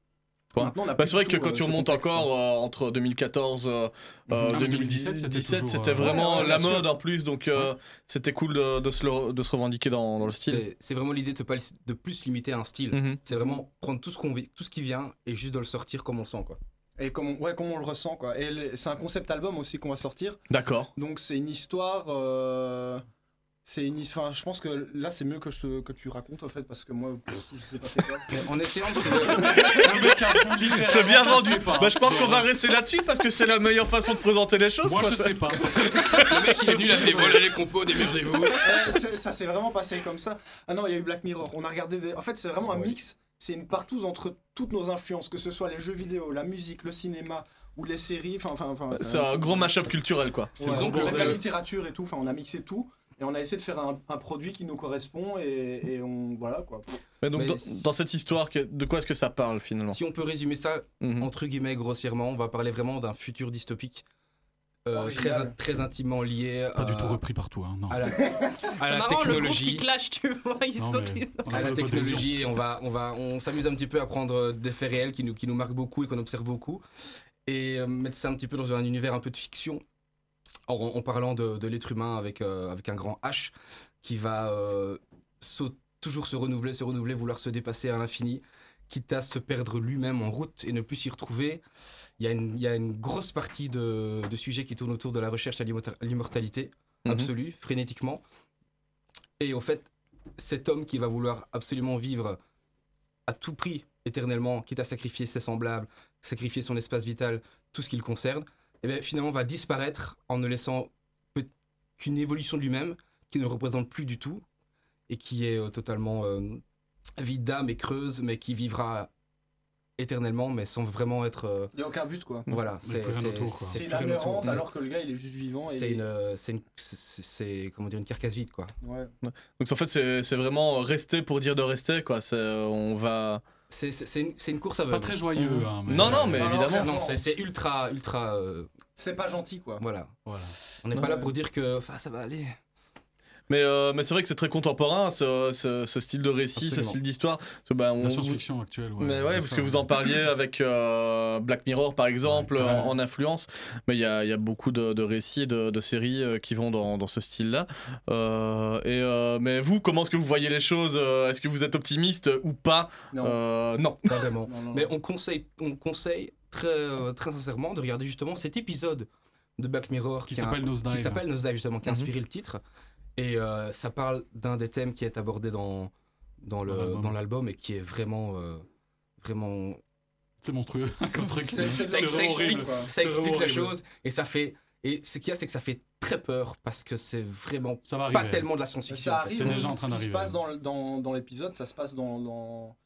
Ouais. Maintenant, on a Bah, c'est vrai que quand euh, tu remontes encore euh, entre 2014 euh, euh, Ah, mais 2017, 2017, c'était euh, vraiment ouais, ouais, la mode en plus, donc euh, c'était cool de, de se le- de se revendiquer dans, dans le style. C'est c'est vraiment l'idée de, pas, de plus limiter à un style. Mhm. C'est vraiment prendre tout ce, qu'on vit- tout ce qui vient et juste de le sortir comme on le sent. Quoi. Et comme on, ouais, comme on le ressent, quoi. Et c'est un concept album aussi qu'on va sortir. D'accord. Donc c'est une histoire. euh, c'est une his- Enfin, je pense que là, c'est mieux que, je te- que tu racontes, en fait, parce que moi, je sais pas c'est quoi. En essayant de C'est bien vendu. pas. Bah, je pense qu'on va rester là-dessus parce que c'est la meilleure façon de présenter les choses. Moi, quoi. je sais pas. Le mec, il est nul à fait voler les compos, démerdez-vous. Ouais, c'est- ça s'est vraiment passé comme ça. Ah non, il y a eu Black Mirror. On a regardé des... En fait, c'est vraiment un mix. C'est une partouze entre toutes nos influences, que ce soit les jeux vidéo, la musique, le cinéma ou les séries. Enfin, enfin, enfin. C'est un gros mashup culturel, quoi. Ouais, le- la littérature et tout. Enfin, on a mixé tout. Et on a essayé de faire un, un produit qui nous correspond et, et on voilà quoi. Mais donc, Mais dans, cette histoire, que- de quoi est-ce que ça parle finalement? Si on peut résumer ça Mhm. entre guillemets grossièrement, on va parler vraiment d'un futur dystopique euh, très, très intimement lié Pas du à- tout repris partout. Hein, non. à la, à C'est la marrant le groupe qui technologie. clash, tu vois. Ils Non, sont mais on a à la technologie et on va on va on s'amuse un petit peu à prendre euh, des faits réels qui nous qui nous marquent beaucoup et qu'on observe beaucoup et euh, mettre ça un petit peu dans un univers un peu de fiction en, en parlant de, de l'être humain avec euh, avec un grand H qui va euh, toujours se renouveler se renouveler vouloir se dépasser à l'infini quitte à se perdre lui-même en route et ne plus s'y retrouver il y a une il y a une grosse partie de, de sujets qui tournent autour de la recherche à l'immorta- l'immortalité Mhm. absolue frénétiquement et au fait cet homme qui va vouloir absolument vivre à tout prix éternellement, quitte à sacrifier ses semblables, sacrifier son espace vital, tout ce qui le concerne, et bien finalement va disparaître en ne laissant qu'une évolution de lui-même qui ne le représente plus du tout et qui est euh, totalement euh, vide d'âme et creuse, mais qui vivra éternellement, mais sans vraiment être. euh, Il y a aucun but quoi. voilà, c'est c'est- une âme alors que le gars il est juste vivant. et- C'est une, euh, c'est une- c'est- comment dire une carcasse vide quoi. Ouais. Donc en fait, c'est c'est vraiment rester pour dire de rester, quoi. C'est- On va. C'est une, une course à C'est pas très joyeux. Mhm. hein, mais- Non, non, mais Non, évidemment. Non, c'est ultra, ultra. euh, C'est pas gentil quoi. voilà. Voilà. On n'est pas là ouais. pour dire que enfin, ça va aller. Mais, euh, mais c'est vrai que c'est très contemporain, ce, ce- ce style de récit, ce style d'histoire. Bah, on- La science-fiction actuelle, ouais. Mais ouais, parce ça, que ouais. vous en parliez avec euh, Black Mirror, par exemple, Ouais. en, en influence. Mais il y a, il y a beaucoup de, de récits, de, de séries euh, qui vont dans, dans ce style-là. Euh, et, euh, mais vous, comment est-ce que vous voyez les choses Est-ce que vous êtes optimiste ou pas? Non. Euh, non. Pas vraiment. Mais on conseille, on conseille très, très sincèrement de regarder justement cet épisode de Black Mirror Qui a- s'appelle Nosedive. Qui s'appelle Nosedive, justement, qui a Mhm. inspiré le titre. Et euh, ça parle d'un des thèmes qui est abordé dans, dans, le- Dans l'album. et qui est vraiment. euh, vraiment C'est monstrueux. C'est- Ce truc, c'est- c'est ça, ça explique, horrible. ça explique la chose et ça fait. Et ce qu'il y a, c'est que ça fait très peur parce que c'est vraiment Ça va pas tellement de la science-fiction. Ça en fait. arrive, C'est déjà en ce train qui se passe dans, dans, dans l'épisode, ça se passe dans. dans...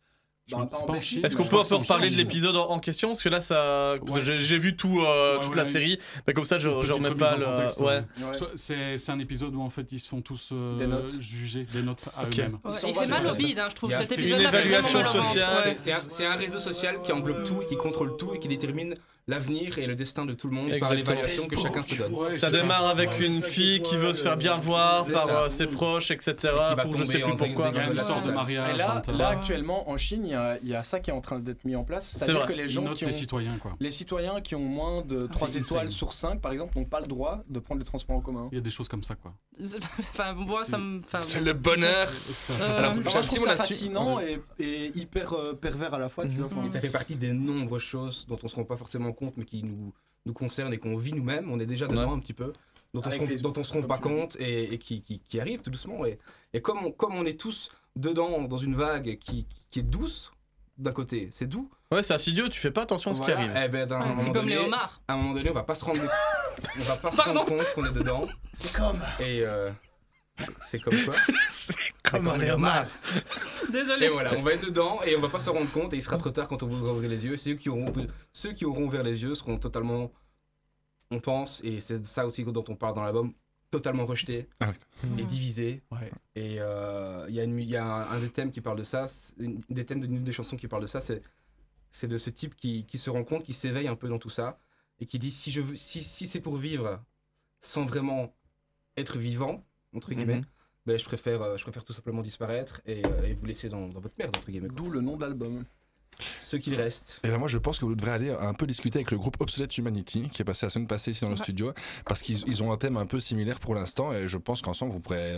Chine. Est-ce qu'on peut en- un peu reparler de l'épisode en, en question? Parce que là, ça, Ouais. j'ai vu tout, euh, Ouais, toute ouais, la ouais. série. Mais comme ça, je, je remets pas le. contexte, ouais. Ouais. Soit- C'est c'est un épisode où en fait ils se font tous euh, Des notes. juger des notes à Ok. eux-mêmes. Ouais, Ils il fait mal au bide, hein, je trouve. Cet une épisode-là fait évaluation sociale. C'est un, un réseau social qui englobe tout qui contrôle tout et qui détermine l'avenir et le destin de tout le monde par Exactement. l'évaluation que chacun se donne. Ouais, Ça démarre avec une fille qui veut se faire bien voir C'est par ça. euh, ses proches, etc. va Pour je sais plus pourquoi. Il y a une histoire de mariage. Et là, là, actuellement, en Chine, il y a, il y a ça qui est en train d'être mis en place. C'est C'est-à-dire que les gens qui les ont. citoyens quoi. Les citoyens qui ont moins de 3 c'est étoiles sur 5, par exemple, n'ont pas le droit de prendre les transports en commun. Il y a des choses comme ça quoi. Enfin, moi, ça me. enfin, C'est le bonheur. Euh, Alors, je trouve ça fascinant et, et hyper euh, pervers à la fois. Enfin, Et ça fait partie des nombreuses choses dont on se rend pas forcément compte, mais qui nous, nous concernent et qu'on vit nous-mêmes. On est déjà dedans un petit peu. Dont on, Avec se rend, se pas compte et, et qui, qui, qui arrivent tout doucement. Et, et comme, on, comme on est tous dedans dans une vague qui, qui est douce, d'un côté, c'est doux. Ouais, c'est insidieux, tu fais pas attention à ce Voilà, qui arrive. eh ben, Ouais, C'est comme les donné- homards. À un moment donné, on va pas se rendre, on va pas se rendre compte qu'on est dedans. C'est comme. Et euh, c'est comme quoi Comme comme les homards. Désolé. Et voilà, on va être dedans et on va pas se rendre compte et il sera trop tard quand on voudra ouvrir les yeux. Ceux qui auront, ouvert- ceux qui auront ouvert les yeux seront totalement, on pense, et c'est ça aussi dont on parle dans l'album, totalement rejetés Ah et divisés. Ouais. Et euh, il y a, une mu- il y a un, un des thèmes qui parle de ça, c'est une des thèmes d'une des chansons qui parle de ça, c'est c'est de ce type qui, qui se rend compte, qui s'éveille un peu dans tout ça et qui dit si je si, si c'est pour vivre sans vraiment être vivant entre guillemets, Mhm. ben je préfère euh, je préfère tout simplement disparaître et, euh, et vous laisser dans, dans votre merde entre guillemets. D'où le nom de l'album. Ce qu'il reste. Et ben moi je pense que vous devrez aller un peu discuter avec le groupe Obsolete Humanity qui est passé la semaine passée ici dans le studio parce qu'ils ils ont un thème un peu similaire pour l'instant et je pense qu'ensemble vous pourrez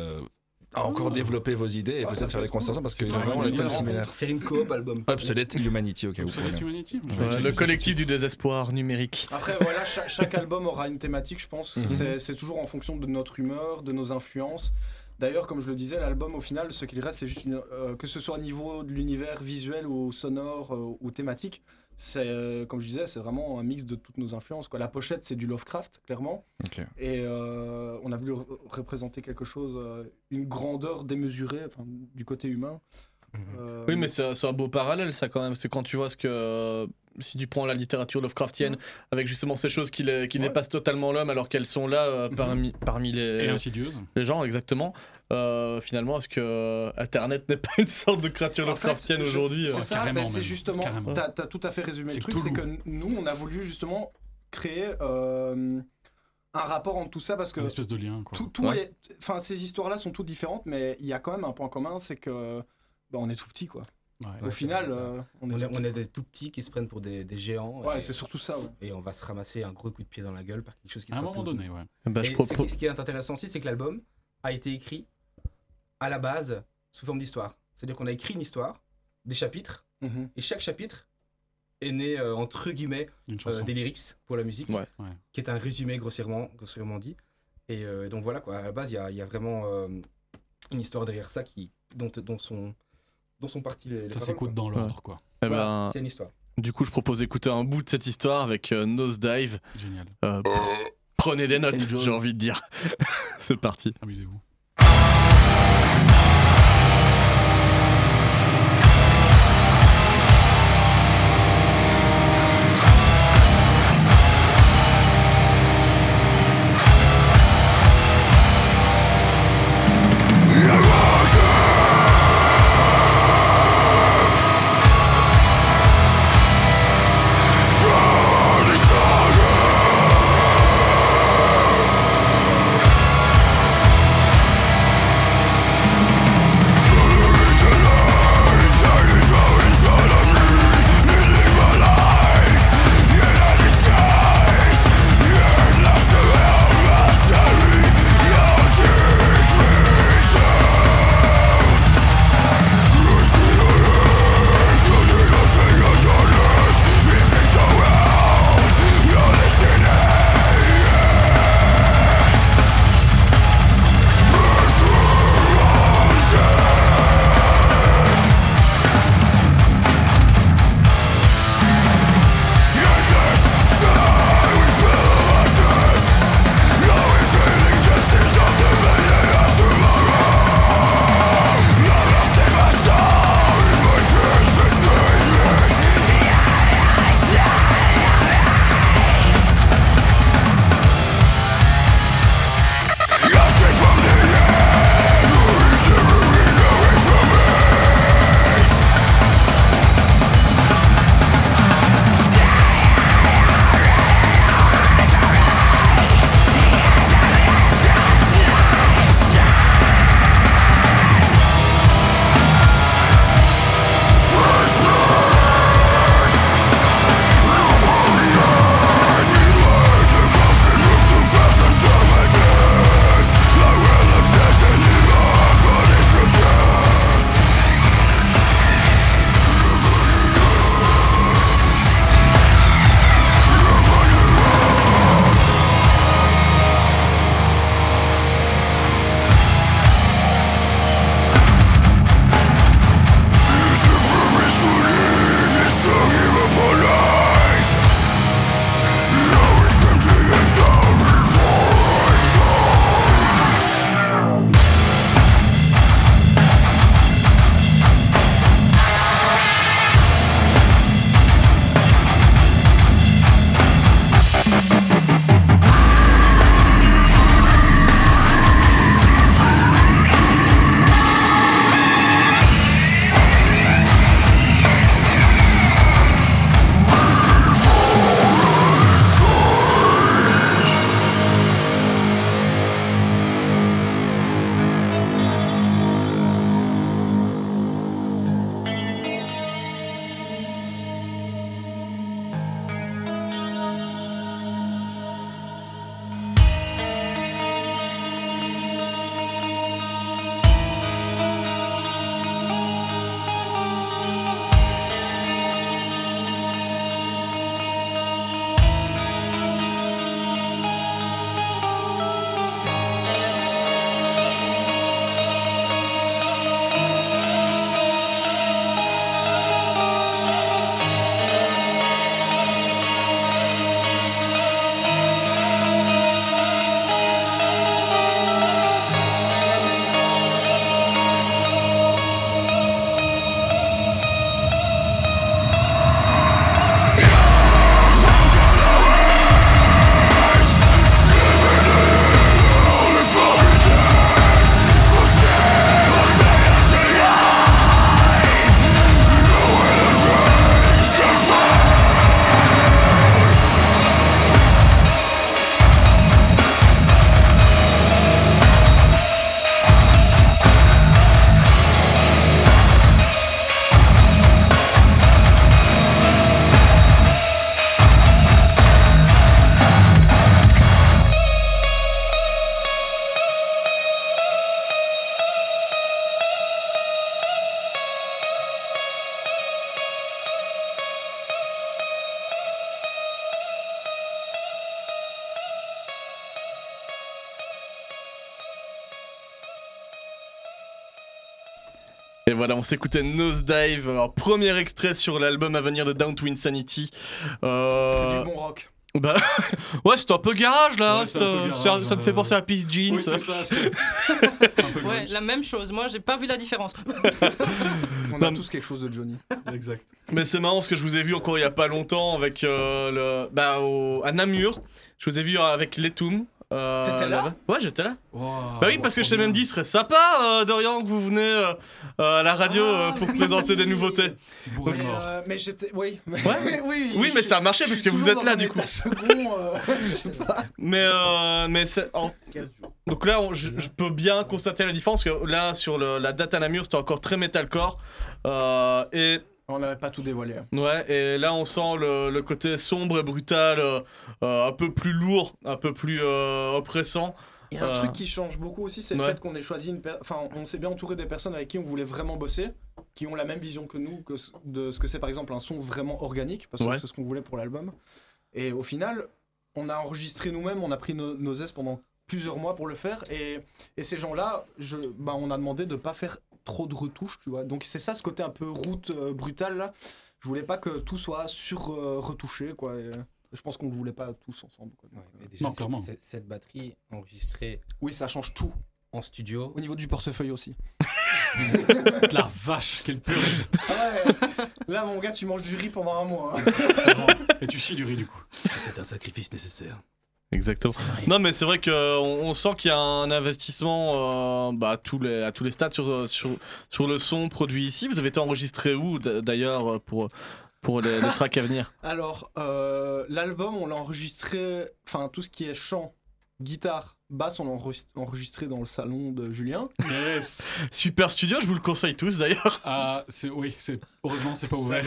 euh, encore développer vos idées et Ah, peut-être faire des constellations parce qu'ils ont vraiment les une thèmes similaires. Faire une coop album. Obsolete Humanity, vais Ouais, checker le collectif du désespoir numérique. Après, voilà, cha- chaque, album aura une thématique, je pense. Mhm. C'est- C'est toujours en fonction de notre humeur, de nos influences. D'ailleurs, comme je le disais, l'album, au final, ce qu'il reste, c'est juste une- euh, que ce soit au niveau de l'univers visuel ou sonore euh, ou thématique. C'est, euh, comme je disais, c'est vraiment un mix de toutes nos influences. Quoi. La pochette, c'est du Lovecraft, clairement. Et euh, on a voulu re- représenter quelque chose, euh, une grandeur démesurée, du côté humain. Euh, Oui, mais c'est c'est un beau parallèle, ça, quand même. Que quand tu vois ce que. Si tu prends la littérature Lovecraftienne, avec justement ces choses qui, les- qui Ouais. dépassent totalement l'homme, alors qu'elles sont là euh, parmi, parmi Et les, gens, exactement. euh, finalement, est-ce que euh, Internet n'est pas une sorte de créature Lovecraftienne aujourd'hui C'est ça, carrément ben, c'est justement, carrément. t'as as tout à fait résumé le truc, c'est que nous, on a voulu justement créer euh, un rapport entre tout ça parce que Une espèce de lien quoi. tout, tout Ouais. est, enfin, ces histoires-là sont toutes différentes, mais il y a quand même un point commun, c'est que ben, on est tout petit, quoi. Ouais. Au final, euh, on est, On tout est, petit. on est des tout petits qui se prennent pour des, des géants. Ouais, et, c'est surtout ça. ouais. et on va se ramasser un gros coup de pied dans la gueule par quelque chose qui À un moment plus- donné, ouais. Bah, je Et propose- c'est- ce qui est intéressant aussi, c'est que l'album a été écrit à la base sous forme d'histoire. C'est-à-dire qu'on a écrit une histoire, des chapitres, Mhm. et chaque chapitre est né euh, entre guillemets euh, des lyrics pour la musique, Ouais. Ouais. qui est un résumé grossièrement, grossièrement dit. Et euh, donc voilà quoi. À la base, il y a, il y a vraiment euh, une histoire derrière ça qui dont, dont sont dont sont partis les. les Ça s'écoute dans l'ordre quoi. Eh Voilà, ben, c'est une histoire. du coup, je propose d'écouter un bout de cette histoire avec euh, Nosedive. Génial. Euh, pr- prenez des notes, j'ai envie de dire. C'est parti. Amusez-vous. Voilà, on s'écoutait Nosedive, un premier extrait sur l'album à venir de Down to Insanity. Euh, C'est du bon rock. Bah, ouais, c'est un peu garage là. Ouais, c'est c'est, un peu garage, ça, ça me fait penser à Peace Jeans. Oui, c'est ça. c'est- Ouais, la même chose. Moi, j'ai pas vu la différence. On a tous quelque chose de Johnny. Exact. Mais c'est marrant parce que je vous ai vu encore il y a pas longtemps avec euh, le bah au- à Namur. Je vous ai vu avec Letum. Euh, T'étais là là-bas. Ouais, j'étais là. Wow, Bah oui, parce que je t'ai même dit, ce serait sympa, euh, Dorian, que vous venez euh, à la radio euh, pour présenter des nouveautés. Donc. Euh, mais j'étais. Oui. Ouais. oui, Oui, mais ça a marché parce que vous êtes là du coup. second, euh, je sais pas. Mais euh, mais c'est- donc là, on- je, je peux bien constater la différence que là sur le- la date à Namur, c'était encore très metalcore euh, et On n'avait pas tout dévoilé. hein. Ouais, et là on sent le, le côté sombre et brutal, euh, euh, un peu plus lourd, un peu plus euh, oppressant. Il y a un Euh, truc qui change beaucoup aussi, c'est le ouais. fait qu'on ait choisi une. per- Enfin, on s'est bien entouré des personnes avec qui on voulait vraiment bosser, qui ont la même vision que nous, que de ce que c'est par exemple un son vraiment organique, parce que Ouais. c'est ce qu'on voulait pour l'album. Et au final, on a enregistré nous-mêmes, on a pris nos, nos aises pendant plusieurs mois pour le faire, et, et ces gens-là, je, bah, on a demandé de pas faire trop de retouches, tu vois. Donc c'est ça, ce côté un peu route euh, brutale là. Je voulais pas que tout soit sur euh, retouché, quoi. et, euh, je pense qu'on ne voulait pas tous ensemble. Quoi. Donc, Et déjà, c'est- c'est- cette batterie enregistrée. Oui, ça change tout. En studio. Au niveau du portefeuille aussi. La vache, quelle purge. Ah ouais, là, mon gars, tu manges du riz pendant un mois. hein. Et tu chies du riz du coup. C'est un sacrifice nécessaire. Exactement. Non, mais c'est vrai qu'on on sent qu'il y a un investissement euh, bah, à, tous les, à tous les stades sur, sur, sur le son produit ici. Vous avez été enregistré où d'ailleurs pour, pour les, les tracks à venir? Alors, euh, l'album, on l'a enregistré, enfin, tout ce qui est chant, guitare, basse, on l'a enregistré- dans le salon de Julien. Yes. Super studio, je vous le conseille tous d'ailleurs. Ah, c'est oui, c'est heureusement c'est pas ouvert.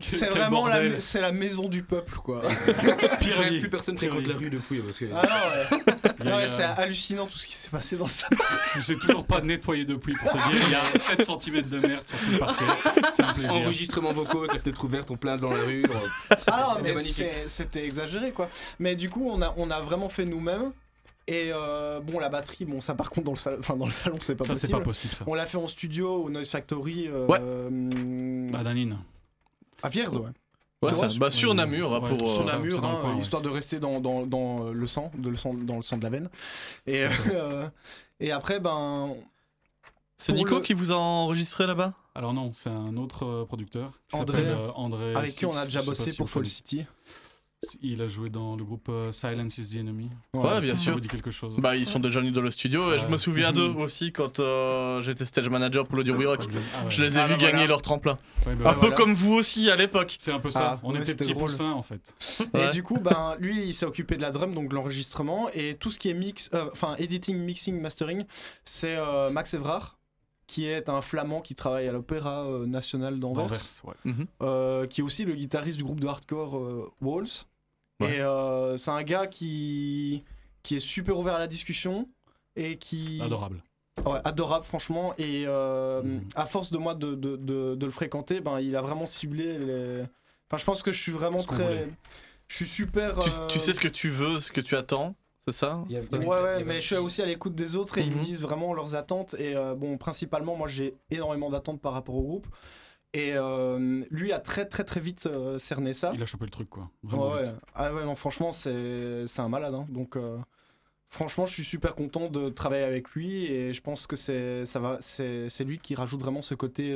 C'est- vraiment la, c'est la maison du peuple, quoi. Pire. Plus personne vie. la rue depuis parce que. Ah non, ouais. Ouais, c'est hallucinant tout ce qui s'est passé dans ça. J'ai toujours pas nettoyé depuis pour te dire. Il y a 7 cm de merde sur tout le parquet. C'est un plaisir. Enregistrement vocaux avec la fenêtre ouverte, on plaint dans la rue. Ah non, C'était mais exagéré, quoi. Mais du coup, on a, on a vraiment fait nous-mêmes. Et euh, bon, la batterie, bon, ça par contre, dans le, sal- enfin, dans le salon, c'est pas Ça, c'est possible. pas possible, ça. On l'a fait en studio au Noise Factory. euh, Ouais. hum, À Danine. à Vierde, ouais. Ouais, C'est ça- vrai, bah, sur Namur, hein, Ouais, pour. sur euh, ça, Namur, hein, coin, histoire de rester dans, dans, dans le sang, de le sang, dans le sang de la veine. Et, euh, et après, ben. C'est Nico le- qui vous a enregistré là-bas? Alors non, c'est un autre euh, producteur. qui André, euh, André avec qui on a déjà bossé si pour Fall. City. Il a joué dans le groupe euh, Silence is the Enemy. Ouais, bien Ça sûr. vous dit quelque chose. Bah, ils sont déjà venus dans le studio et je me souviens d'eux Mhm. aussi quand euh, j'étais stage manager pour l'audio We Rock. Ah ouais. Je les ai Ah, vus bah, gagner voilà. leur tremplin. Ouais, bah, un peu voilà. comme vous aussi à l'époque. C'est un peu ça. Ah, on était petits drôle. poussins en fait. Ouais. Et du coup, ben, lui, il s'est occupé de la drum, donc de l'enregistrement. Et tout ce qui est mix, euh, enfin, editing, mixing, mastering, c'est euh, Max Evrard, qui est un flamand qui travaille à l'Opéra euh, National d'Anvers. Mhm. euh, qui est aussi le guitariste du groupe de hardcore euh, Walls. Ouais. Et euh, c'est un gars qui, qui est super ouvert à la discussion et qui. Adorable. Ouais, adorable, franchement. Et euh, Mhm. à force de moi de, de, de, de le fréquenter, ben, il a vraiment ciblé les. Enfin, je pense que je suis vraiment Ce très. Je suis super. Tu, euh, tu sais ce que tu veux, ce que tu attends, c'est ça? Il y a- il y a- Ouais, il ouais, mais je suis aussi à l'écoute des autres et ils me Mhm. disent vraiment leurs attentes. Et euh, bon, principalement, moi j'ai énormément d'attentes par rapport au groupe. Et euh, lui a très très très vite euh, cerné ça. Il a chopé le truc quoi. Vraiment Ouais, ouais. Ah ouais, non, franchement, c'est un malade. hein. Donc, euh, franchement, je suis super content de travailler avec lui et je pense que c'est ça va, c'est c'est lui qui rajoute vraiment ce côté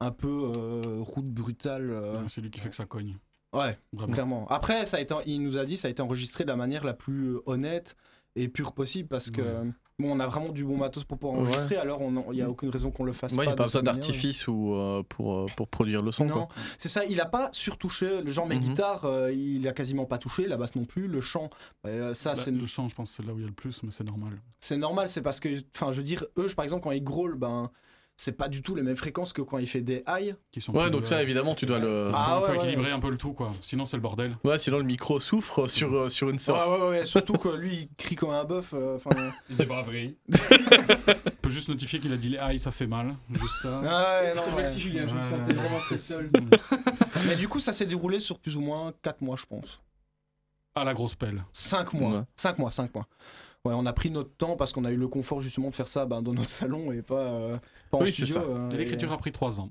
un peu route brutale. C'est lui qui fait que ça cogne. Ouais, Vraiment. clairement. Après, ça a été, il nous a dit, ça a été enregistré de la manière la plus honnête et pure possible parce que Ouais. Bon, on a vraiment du bon matos pour pouvoir enregistrer. Alors, il n'y a aucune raison qu'on le fasse Ouais, il pas. n'y a pas besoin d'artifice ou euh, pour, euh, pour produire le son. Non, c'est ça, il a pas surtouché. Le genre, mes Mhm. guitares, euh, il a quasiment pas touché, la basse non plus. Le chant, euh, ça, Bah, c'est Le chant, je pense, c'est là où il y a le plus, mais c'est normal. c'est normal. C'est parce que, enfin, je veux dire, eux, par exemple, quand ils grôlent, ben, c'est pas du tout les mêmes fréquences que quand il fait des high. Qui sont Ouais, donc ça, euh, évidemment, tu dois le. Faut, Ah faut ouais, ouais, équilibrer ouais. un peu le tout, quoi. Sinon, c'est le bordel. Ouais, sinon le micro souffre sur, euh, sur une Ouais, source. ouais, ouais, surtout que lui, il crie comme un bœuf. euh, Enfin, C'est pas vrai. On peut juste notifier qu'il a dit les aïe, ça fait mal. Juste ça. ah ouais, Je te non, remercie, ouais. Julien, je me Ouais. sentais vraiment très seul. Mais du coup, ça s'est déroulé sur plus ou moins 4 mois, je pense. À la grosse pelle. 5 mois. Ouais. 5 mois, 5 mois. Ouais, on a pris notre temps parce qu'on a eu le confort justement de faire ça ben, dans notre salon et pas, euh, pas en Oui, c'est studio. ça. euh, Et L'écriture et- a pris trois ans.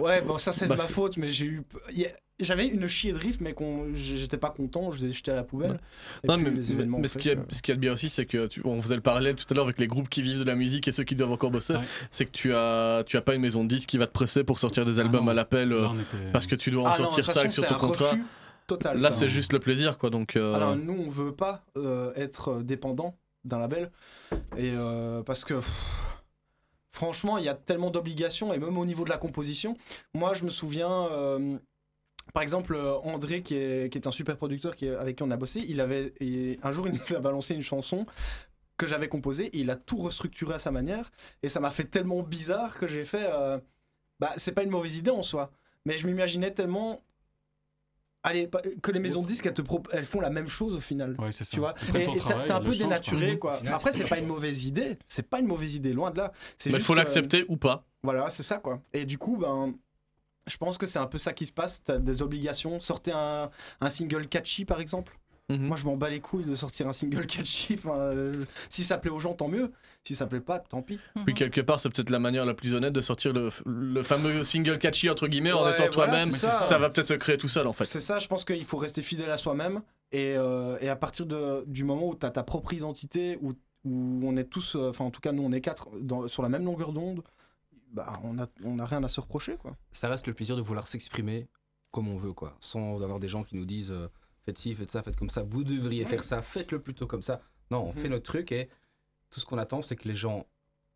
Ouais, bon, ça c'est Bah, de ma c'est- faute, mais j'ai eu. y a- J'avais une chier de riff, mais qu'on... j'étais pas content, je les ai jetés à la poubelle. Non, mais, les événements mais ont ce, fait qui est, que- ce qui est bien aussi, c'est que tu- on faisait le parallèle tout à l'heure avec les groupes qui vivent de la musique et ceux qui doivent encore bosser. C'est que tu as, tu as pas une maison de disques qui va te presser pour sortir des albums non. à l'appel euh, était- parce que tu dois en Ah non, de sortir 5 façon, sur ton contrat. refus total, Là, c'est juste le plaisir, quoi. Donc, euh, Alors nous, on veut pas euh, être dépendant d'un label, et euh, parce que pff, franchement, il y a tellement d'obligations, et même au niveau de la composition. Moi, je me souviens, par exemple, André, qui est, qui est un super producteur qui est- avec qui on a bossé, il avait et un jour, il nous a balancé une chanson que j'avais composée, et il a tout restructuré à sa manière, et ça m'a fait tellement bizarre que j'ai fait, bah, c'est pas une mauvaise idée en soi, mais je m'imaginais tellement Allez, pas- que les maisons de disques, elles, te pro- elles font la même chose au final. Ouais, c'est ça. Tu vois Après, Et t'as un peu change, dénaturé, quoi. quoi. Au final, Après, c'est pas une mauvaise idée. C'est pas une mauvaise idée, loin de là. C'est il faut l'accepter ou pas. Voilà, c'est ça, quoi. Et du coup, ben. Je pense que c'est un peu ça qui se passe. T'as des obligations. Sortez un, un single catchy, par exemple. Mhm. Moi, je m'en bats les couilles de sortir un single catchy. Enfin, euh, si ça plaît aux gens, tant mieux. Si ça plaît pas, tant pis. Puis quelque part, c'est peut-être la manière la plus honnête de sortir le, le fameux single catchy entre guillemets en étant voilà, toi-même. ça. ça. va peut-être se créer tout seul en fait. C'est ça, je pense qu'il faut rester fidèle à soi-même. Et, euh, et à partir de, du moment où tu as ta propre identité, où, où on est tous, euh, enfin en tout cas nous on est quatre, dans- sur la même longueur d'onde, bah on a, on a rien à se reprocher quoi. Ça reste le plaisir de vouloir s'exprimer comme on veut, quoi. Sans avoir des gens qui nous disent euh, faites ci, faites ça, faites comme ça, vous devriez faire ça, faites-le plutôt comme ça. Non, on fait Mhm. notre truc et tout ce qu'on attend, c'est que les gens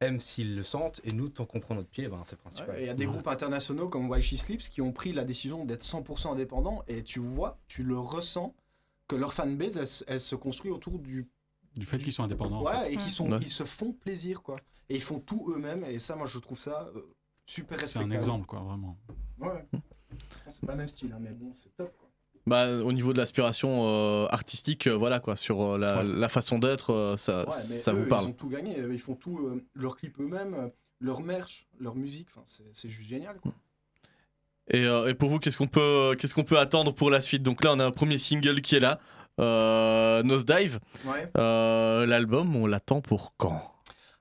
aiment s'ils le sentent et nous, tant qu'on prend notre pied, ben, c'est le principal. Il y a des Ouais. groupes internationaux comme Why She Sleeps qui ont pris la décision d'être 100% indépendants et tu vois, tu le ressens que leur fanbase elle, se- elle se construit autour du Du fait qu'ils sont indépendants. en voilà fait. et qui sont Ouais. ils se font plaisir quoi et ils font tout eux-mêmes et ça moi je trouve ça euh, super C'est respectable. un exemple, quoi, vraiment. Ouais. C'est pas le même style hein, mais bon c'est top quoi. Bah, au niveau de l'aspiration euh, artistique, euh, voilà quoi, sur euh, la, la façon d'être, euh, ça, Ouais, ça eux, vous Ils parle. ont tout gagné. Ils font tout, euh, leurs clips eux-mêmes, euh, leur merch, leur musique. Enfin, c'est juste génial. Quoi. Et, euh, et pour vous, qu'est-ce qu'on peut, qu'est-ce qu'on peut attendre pour la suite? Donc là, on a un premier single qui est là, euh, Nosedive. Ouais. Euh, L'album, on l'attend pour quand?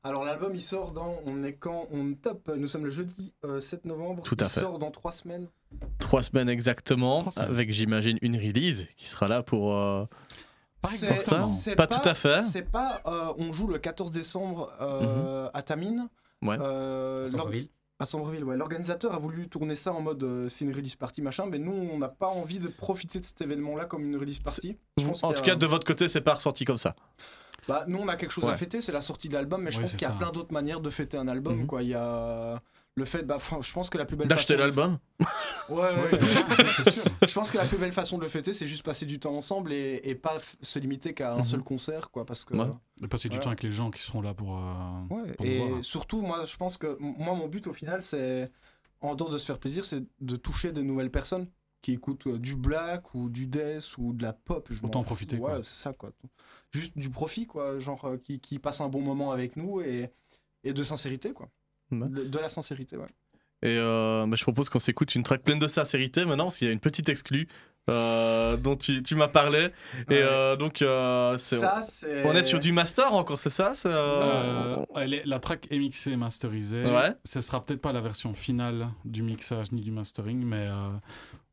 Alors l'album, il sort dans. On est quand On top. Nous sommes le jeudi euh, 7 novembre. Tout à il fait. sort dans 3 semaines. Trois semaines exactement, Trois semaines. avec j'imagine une release qui sera là pour. euh, pour ça. c'est Pas tout à fait. C'est pas. euh, on joue le 14 décembre euh, à Tamine. Ouais. Euh, À Sombreville. À Sombreville, ouais. L'organisateur a voulu tourner ça en mode euh, c'est une release party machin, mais nous on n'a pas envie de profiter de cet événement-là comme une release party. Je pense En tout cas, de votre côté, c'est pas ressenti comme ça. Bah, nous, on a quelque chose à fêter, c'est la sortie de l'album, mais je pense qu'il y a ça. plein d'autres manières de fêter un album. Mhm. Quoi. Il y a le fait, bah, je pense que la plus belle D'acheter façon- l'album Ouais, ouais, Ouais, sûr. Je pense que la plus belle façon de le fêter, c'est juste passer du temps ensemble et, et pas se limiter qu'à un Mhm. seul concert, quoi, parce que. Ouais. De passer du temps avec les gens qui seront là pour, euh, Ouais, pour et voir. surtout, moi, je pense que moi, mon but au final, c'est en dehors de se faire plaisir, c'est de toucher de nouvelles personnes qui écoutent euh, du black ou du death ou de la pop. je Autant en fous. profiter, Ouais, c'est ça, quoi. Juste du profit, quoi. Genre, euh, qui, qui passe un bon moment avec nous et, et de sincérité, quoi. De, de la sincérité, ouais. Et euh, bah, je propose qu'on s'écoute une track pleine de sincérité maintenant, parce qu'il y a une petite exclue euh, dont tu, tu m'as parlé. Et Ouais. euh, donc, euh, Ça, on est sur du master encore, c'est ça euh, Euh, est- la track est mixée et masterisée. Ouais. Ce sera peut-être pas la version finale du mixage ni du mastering, mais euh,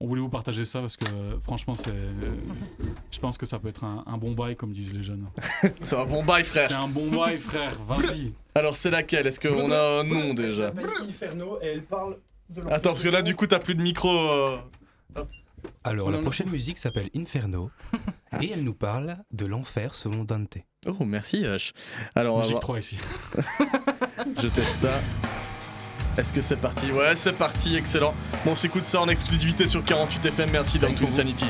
on voulait vous partager ça parce que franchement, c'est, je pense que ça peut être un, un bon bail, comme disent les jeunes. C'est un bon bail, frère. C'est un bon bail, frère. Vas-y. Alors, c'est laquelle? Est-ce qu'on a un nom Elle déjà? S'appelle Inferno et elle parle de l'enfer Attends, parce que là, du coup, t'as plus de micro. euh. Alors, la prochaine musique s'appelle Inferno et elle nous parle de l'enfer selon Dante. Oh, merci, H. Alors, on va Musique voir. 3 ici. Je teste ça. Est-ce que c'est parti? Ouais, c'est parti, excellent. Bon, on s'écoute ça en exclusivité sur 48 FM. Merci, Down to Insanity.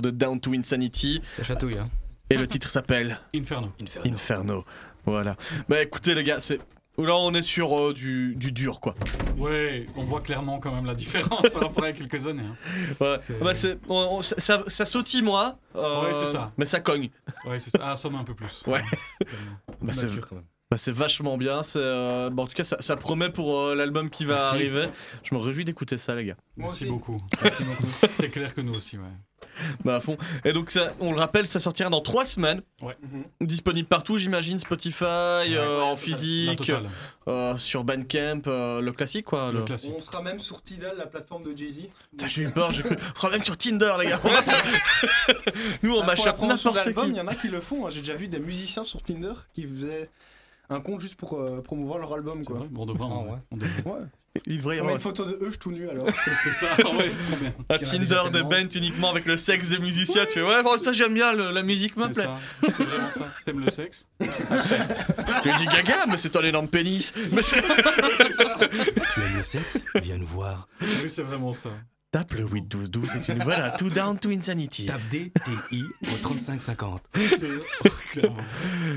Titre de Down to Insanity. Ça chatouille, hein. Et le titre s'appelle Inferno. Inferno. Voilà. Bah écoutez les gars, c'est. Là on est sur euh, du, du dur quoi. Ouais, on voit clairement quand même la différence par rapport à quelques années. hein. Ouais. Bah, c'est- on- on- ça, ça sautille moi. euh, Ouais, c'est ça. Mais ça cogne. Ouais, c'est ça. Ah, somme un peu plus. Ouais. Bah, c'est Nature, quand même. Bah, c'est vachement bien. c'est, euh, bon, en tout cas, ça, ça promet pour euh, l'album qui va Merci. arriver. Je me réjouis d'écouter ça, les gars. Merci beaucoup. Merci beaucoup. C'est clair que nous aussi, ouais. Bah, à fond. Et donc, ça, on le rappelle, ça sortira dans trois semaines. Ouais. Disponible partout, j'imagine. Spotify, euh, en physique, euh, sur Bandcamp, euh, le classique quoi. Le classique. On sera même sur Tidal, la plateforme de Jay-Z. Putain, J'ai eu peur, j'ai cru. On sera même sur Tinder, les gars. On va faire- Nous, on Bah, promotion de n'importe qui. Il y en a qui le font. hein. J'ai déjà vu des musiciens sur Tinder qui faisaient un compte juste pour euh, promouvoir leur album. Quoi. vrai, bon, on devrait, Ah, ouais. on devrait. Ouais. Il devrait y avoir une photo de eux, je tout nu alors. C'est ça, ouais, trop bien. un Tinder de. Bent uniquement avec le sexe des musiciens. Tu fais ouais, bon, ça j'aime bien, le- la musique me C'est plaît. C'est vraiment ça. T'aimes le sexe? Je dis gaga, mais c'est un énorme pénis. Mais c'est- C'est ça. Tu aimes le sexe? Viens nous voir. Oui, c'est vraiment ça. Tape le 8 12 12 et tu nous voilà, tout down to insanity. Tape DTI au 3550. Clairement.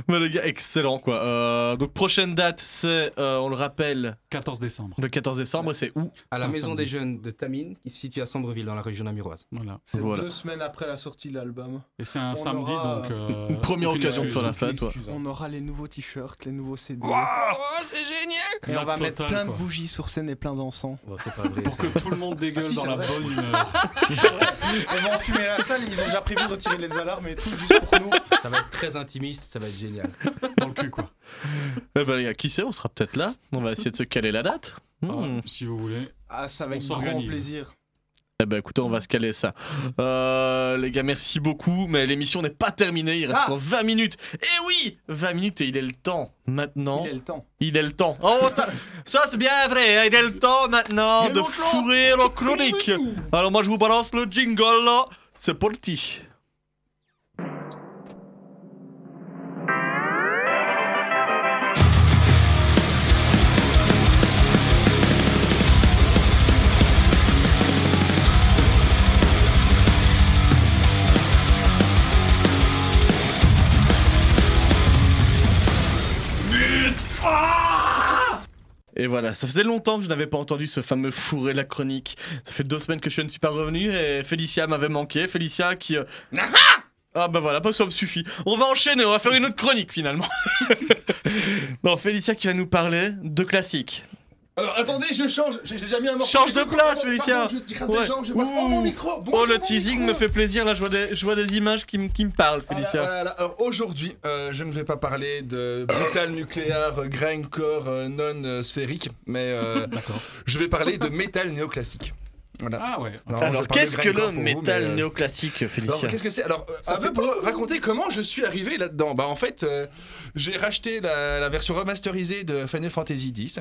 Mais le gars, excellent quoi. Euh, donc prochaine date, c'est, euh, on le rappelle, 14 décembre. le 14 décembre, c'est où? À la maison samedi. des jeunes de Tamine, qui se situe à Sambreville, dans la région namuroise. Voilà. C'est Voilà. deux semaines après la sortie de l'album. Et c'est un On samedi, aura, donc. euh, Une première aucune occasion de excuse, faire la aucune fête, ouais. excuse, hein. On aura les nouveaux t-shirts, les nouveaux CD. Oh, c'est génial Et La on va mettre totale, plein quoi. de bougies sur scène et plein d'encens. Bon, c'est pas vrai. Pour ça. que tout le monde dégueule Ah si, dans c'est la. Bonne humeur. On va enfumer la salle, ils ont déjà prévu de retirer les alarmes et tout juste pour nous. Ça va être très intimiste, ça va être génial. Dans le cul, quoi. Eh ben les gars, qui sait, on sera peut-être là. On va essayer de se caler la date. Ah, Hmm. si vous voulez. Ah, ça On avec grand s'organise. plaisir. Eh ben écoutez, on va se caler ça. Euh, les gars, merci beaucoup, mais l'émission n'est pas terminée, il reste Ah encore 20 minutes. Eh oui 20 minutes et il est le temps maintenant. Il est le temps. Il est le temps. Oh, ça, ça c'est bien vrai, hein, il est le temps maintenant de fourrer le chronique. Alors moi je vous balance le jingle là, c'est parti. Et voilà, ça faisait longtemps que je n'avais pas entendu ce fameux fourrer la chronique. Ça fait deux semaines que je ne suis pas revenu et Félicia m'avait manqué. Félicia qui... euh, Ah bah voilà, pas ça me suffit. On va enchaîner, on va faire une autre chronique finalement. non, Félicia qui va nous parler de classiques. Alors attendez, je change, j'ai déjà mis un morceau. Change de place, Félicia pardon, Je t'écrase Ouais. des jambes, je passe- Oh mon micro Oh, le mon teasing micro. me fait plaisir, là je vois des, je vois des images qui, me- qui me parlent, Félicia. Voilà, voilà, Alors aujourd'hui, euh, je ne vais pas parler de brutal nucléaire, euh, grindcore euh, non euh, sphérique, mais euh, je vais parler de métal néoclassique. Voilà. Ah ouais. Alors, de qu'est-ce que grindcore le pour vous, métal mais, euh, néoclassique, alors, Félicia qu'est-ce que c'est? Alors, euh, Ça un peu pour raconter comment je suis arrivé là-dedans. Bah, en fait, euh, j'ai racheté la, la version remasterisée de Final Fantasy X.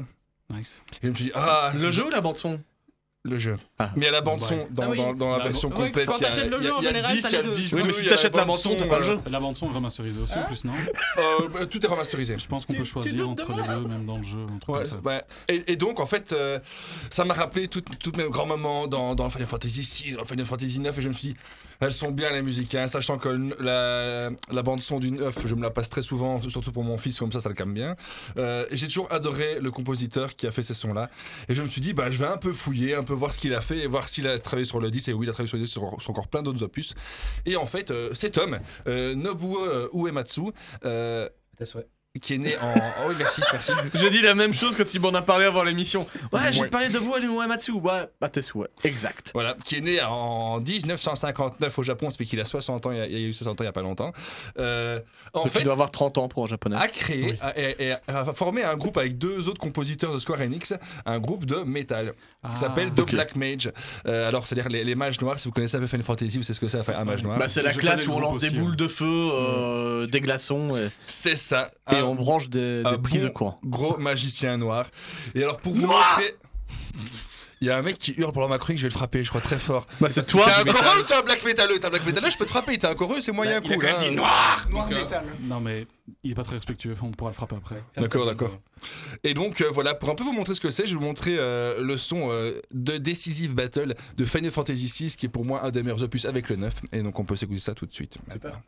Nice. Et je me suis dit, ah, Le jeu ou la bande-son? Le jeu. Ah. Mais il y a la bande-son Ouais. dans, Ah oui. dans- dans la La version Ouais, complète. quand Il y a, t'achètes le il y a- jeu, en général, 10, t'as il y a les deux. 10 Oui, mais si t'achètes la bande-son, t'as pas le jeu. La bande-son est remasterisée aussi en plus, non? Euh, bah, tout est remasterisé. Je pense qu'on peut choisir entre les deux, même dans le jeu. Ouais, comme ça. Et, et donc, en fait, euh, ça m'a rappelé tout- tous mes grands moments dans, dans Final Fantasy VI, dans Final Fantasy IX, et je me suis dit, elles sont bien les musiques, hein, sachant que la, la bande-son du 9, je me la passe très souvent, surtout pour mon fils, comme ça, ça le calme bien. Euh, J'ai toujours adoré le compositeur qui a fait ces sons-là, et je me suis dit, bah, je vais un peu fouiller, un peu voir ce qu'il a fait, et voir s'il a travaillé sur le 10, et oui, il a travaillé sur le 10, sur, encore plein d'autres opus. Et en fait, euh, cet homme, euh, Nobuo euh, Uematsu, euh, qui est né en... Oh oui, merci, merci. Je dis la même chose quand tu m'en as parlé avant l'émission. Ouais, j'ai parlé de vous et Uematsu. Ouais, t'es ouais, exact. Voilà, qui est né en 1959 au Japon, ça fait qu'il a 60 ans, il y a, il y a eu 60 ans il n'y a pas longtemps. Euh, en Donc, fait, il doit avoir 30 ans pour un japonais. a créé a- et, a formé un groupe avec deux autres compositeurs de Square Enix, un groupe de métal Ah. qui s'appelle The. Black Mage. Euh, alors, c'est-à-dire les, les mages noirs, si vous connaissez un peu Final Fantasy, vous savez ce que c'est un mage noir Bah, c'est la Je classe où on lance des boules ouais. de feu, euh, des glaçons et, C'est ça. Et on branche des, des prises de courant. Gros magicien noir. Et alors, pour vous Noir montrer. Il y a un mec qui hurle pendant ma chronique, je vais le frapper, je crois très fort. Bah, c'est toi T'es un coreux ou t'es un black métalleux T'es un black métalleux, je peux te frapper. T'es un coreux, c'est moyen Il a cool. quand même hein. dit noir Noir Donc, euh, métal. Non, mais il est pas très respectueux, on pourra le frapper après. D'accord, d'accord. Et donc euh, voilà, pour un peu vous montrer ce que c'est, je vais vous montrer euh, le son euh, de Decisive Battle de Final Fantasy VI, qui est pour moi un des meilleurs opus avec le 9. Et donc on peut s'écouter ça tout de suite. Super.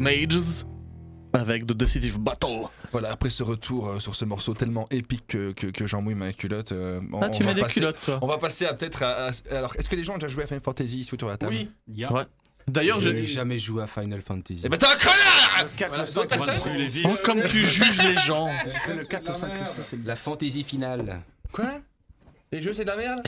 Mages avec The Decisive Battle. Voilà, après ce retour euh, sur ce morceau tellement épique que, que, que j'en mouille ma culotte. euh, on- Ah, tu on mets va des passer- culottes, toi. On va passer à peut-être à, à- Alors, est-ce que les gens ont déjà joué à Final Fantasy ici autour de la table? Oui. Yeah. Ouais. D'ailleurs, je je- n'ai jamais joué à Final Fantasy. Eh ben t'es un connard Voilà, d'autres personnes les vifs. Oh, comme tu juges les gens. J'ai fait le 4, le 5, le 6 et le La fantaisie finale. Quoi? Les jeux c'est de la merde?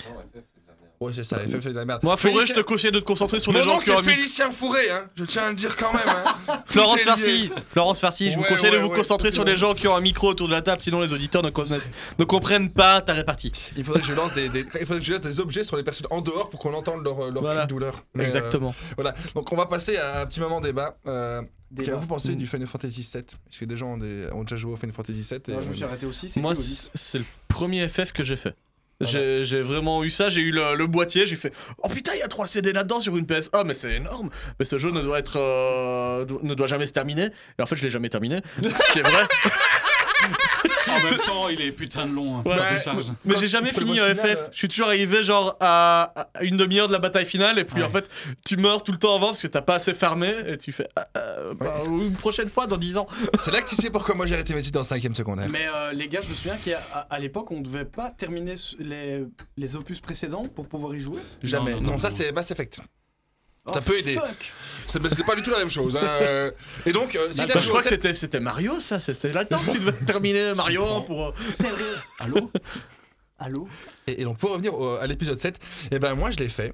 Ouais, c'est ça, FF c'est de la merde. Moi, Fourré, je te conseille de te concentrer sur les gens nom, qui ont c'est un Félicien Fourré, hein. Je tiens à le dire quand même. Hein. Florence Tout est lié. Farcy, Florence Farcy, je vous Ouais, conseille de ouais, vous ouais, concentrer sur les gens qui ont un micro autour de la table, sinon les auditeurs ne, comprennent pas ta répartie. Il faudrait que je lance des, des- il faudrait que je laisse des objets sur les personnes en dehors pour qu'on entende leur, leur cri de douleur. Mais, Exactement. euh, voilà. Donc on va passer à un petit moment débat. Euh, Débat. Qu'avez-vous pensé Mm. du Final Fantasy VII Est-ce que des gens ont, des- ont déjà joué au Final Fantasy VII et- Moi, je me suis arrêté aussi. c'est Moi, que c'est le premier FF que j'ai fait. J'ai j'ai vraiment eu ça, j'ai eu le, le boîtier, j'ai fait Oh putain, il y a 3 CD là-dedans sur une PS. Oh, mais c'est énorme. Mais ce jeu ne doit être euh, ne doit jamais se terminer. Et en fait, je l'ai jamais terminé. Ce qui est vrai. En même temps, il est putain de long. hein, pour Ouais. la décharge. Mais j'ai jamais fini final, FF. euh. Je suis toujours arrivé genre à, à une demi-heure de la bataille finale et puis Ouais. en fait tu meurs tout le temps avant parce que t'as pas assez farmé et tu fais ah, euh, bah, une prochaine fois dans 10 ans. C'est là que tu sais pourquoi moi j'ai arrêté mes études en 5ème secondaire. Mais euh, les gars, je me souviens qu'à à, l'époque, on devait pas terminer s- les, les opus précédents pour pouvoir y jouer. Jamais. Non, Non, non, ça c'est Mass Effect. Oh, ça peut aider. fuck. C'est c'est pas du tout la même chose. hein, euh. Et donc, euh, si Bah, je crois que c'était c'était Mario ça, c'était là-dedans que tu devais terminer Mario pour. euh, Sérieux Allô Allô Et, et donc pour revenir au- à l'épisode 7, et ben moi je l'ai fait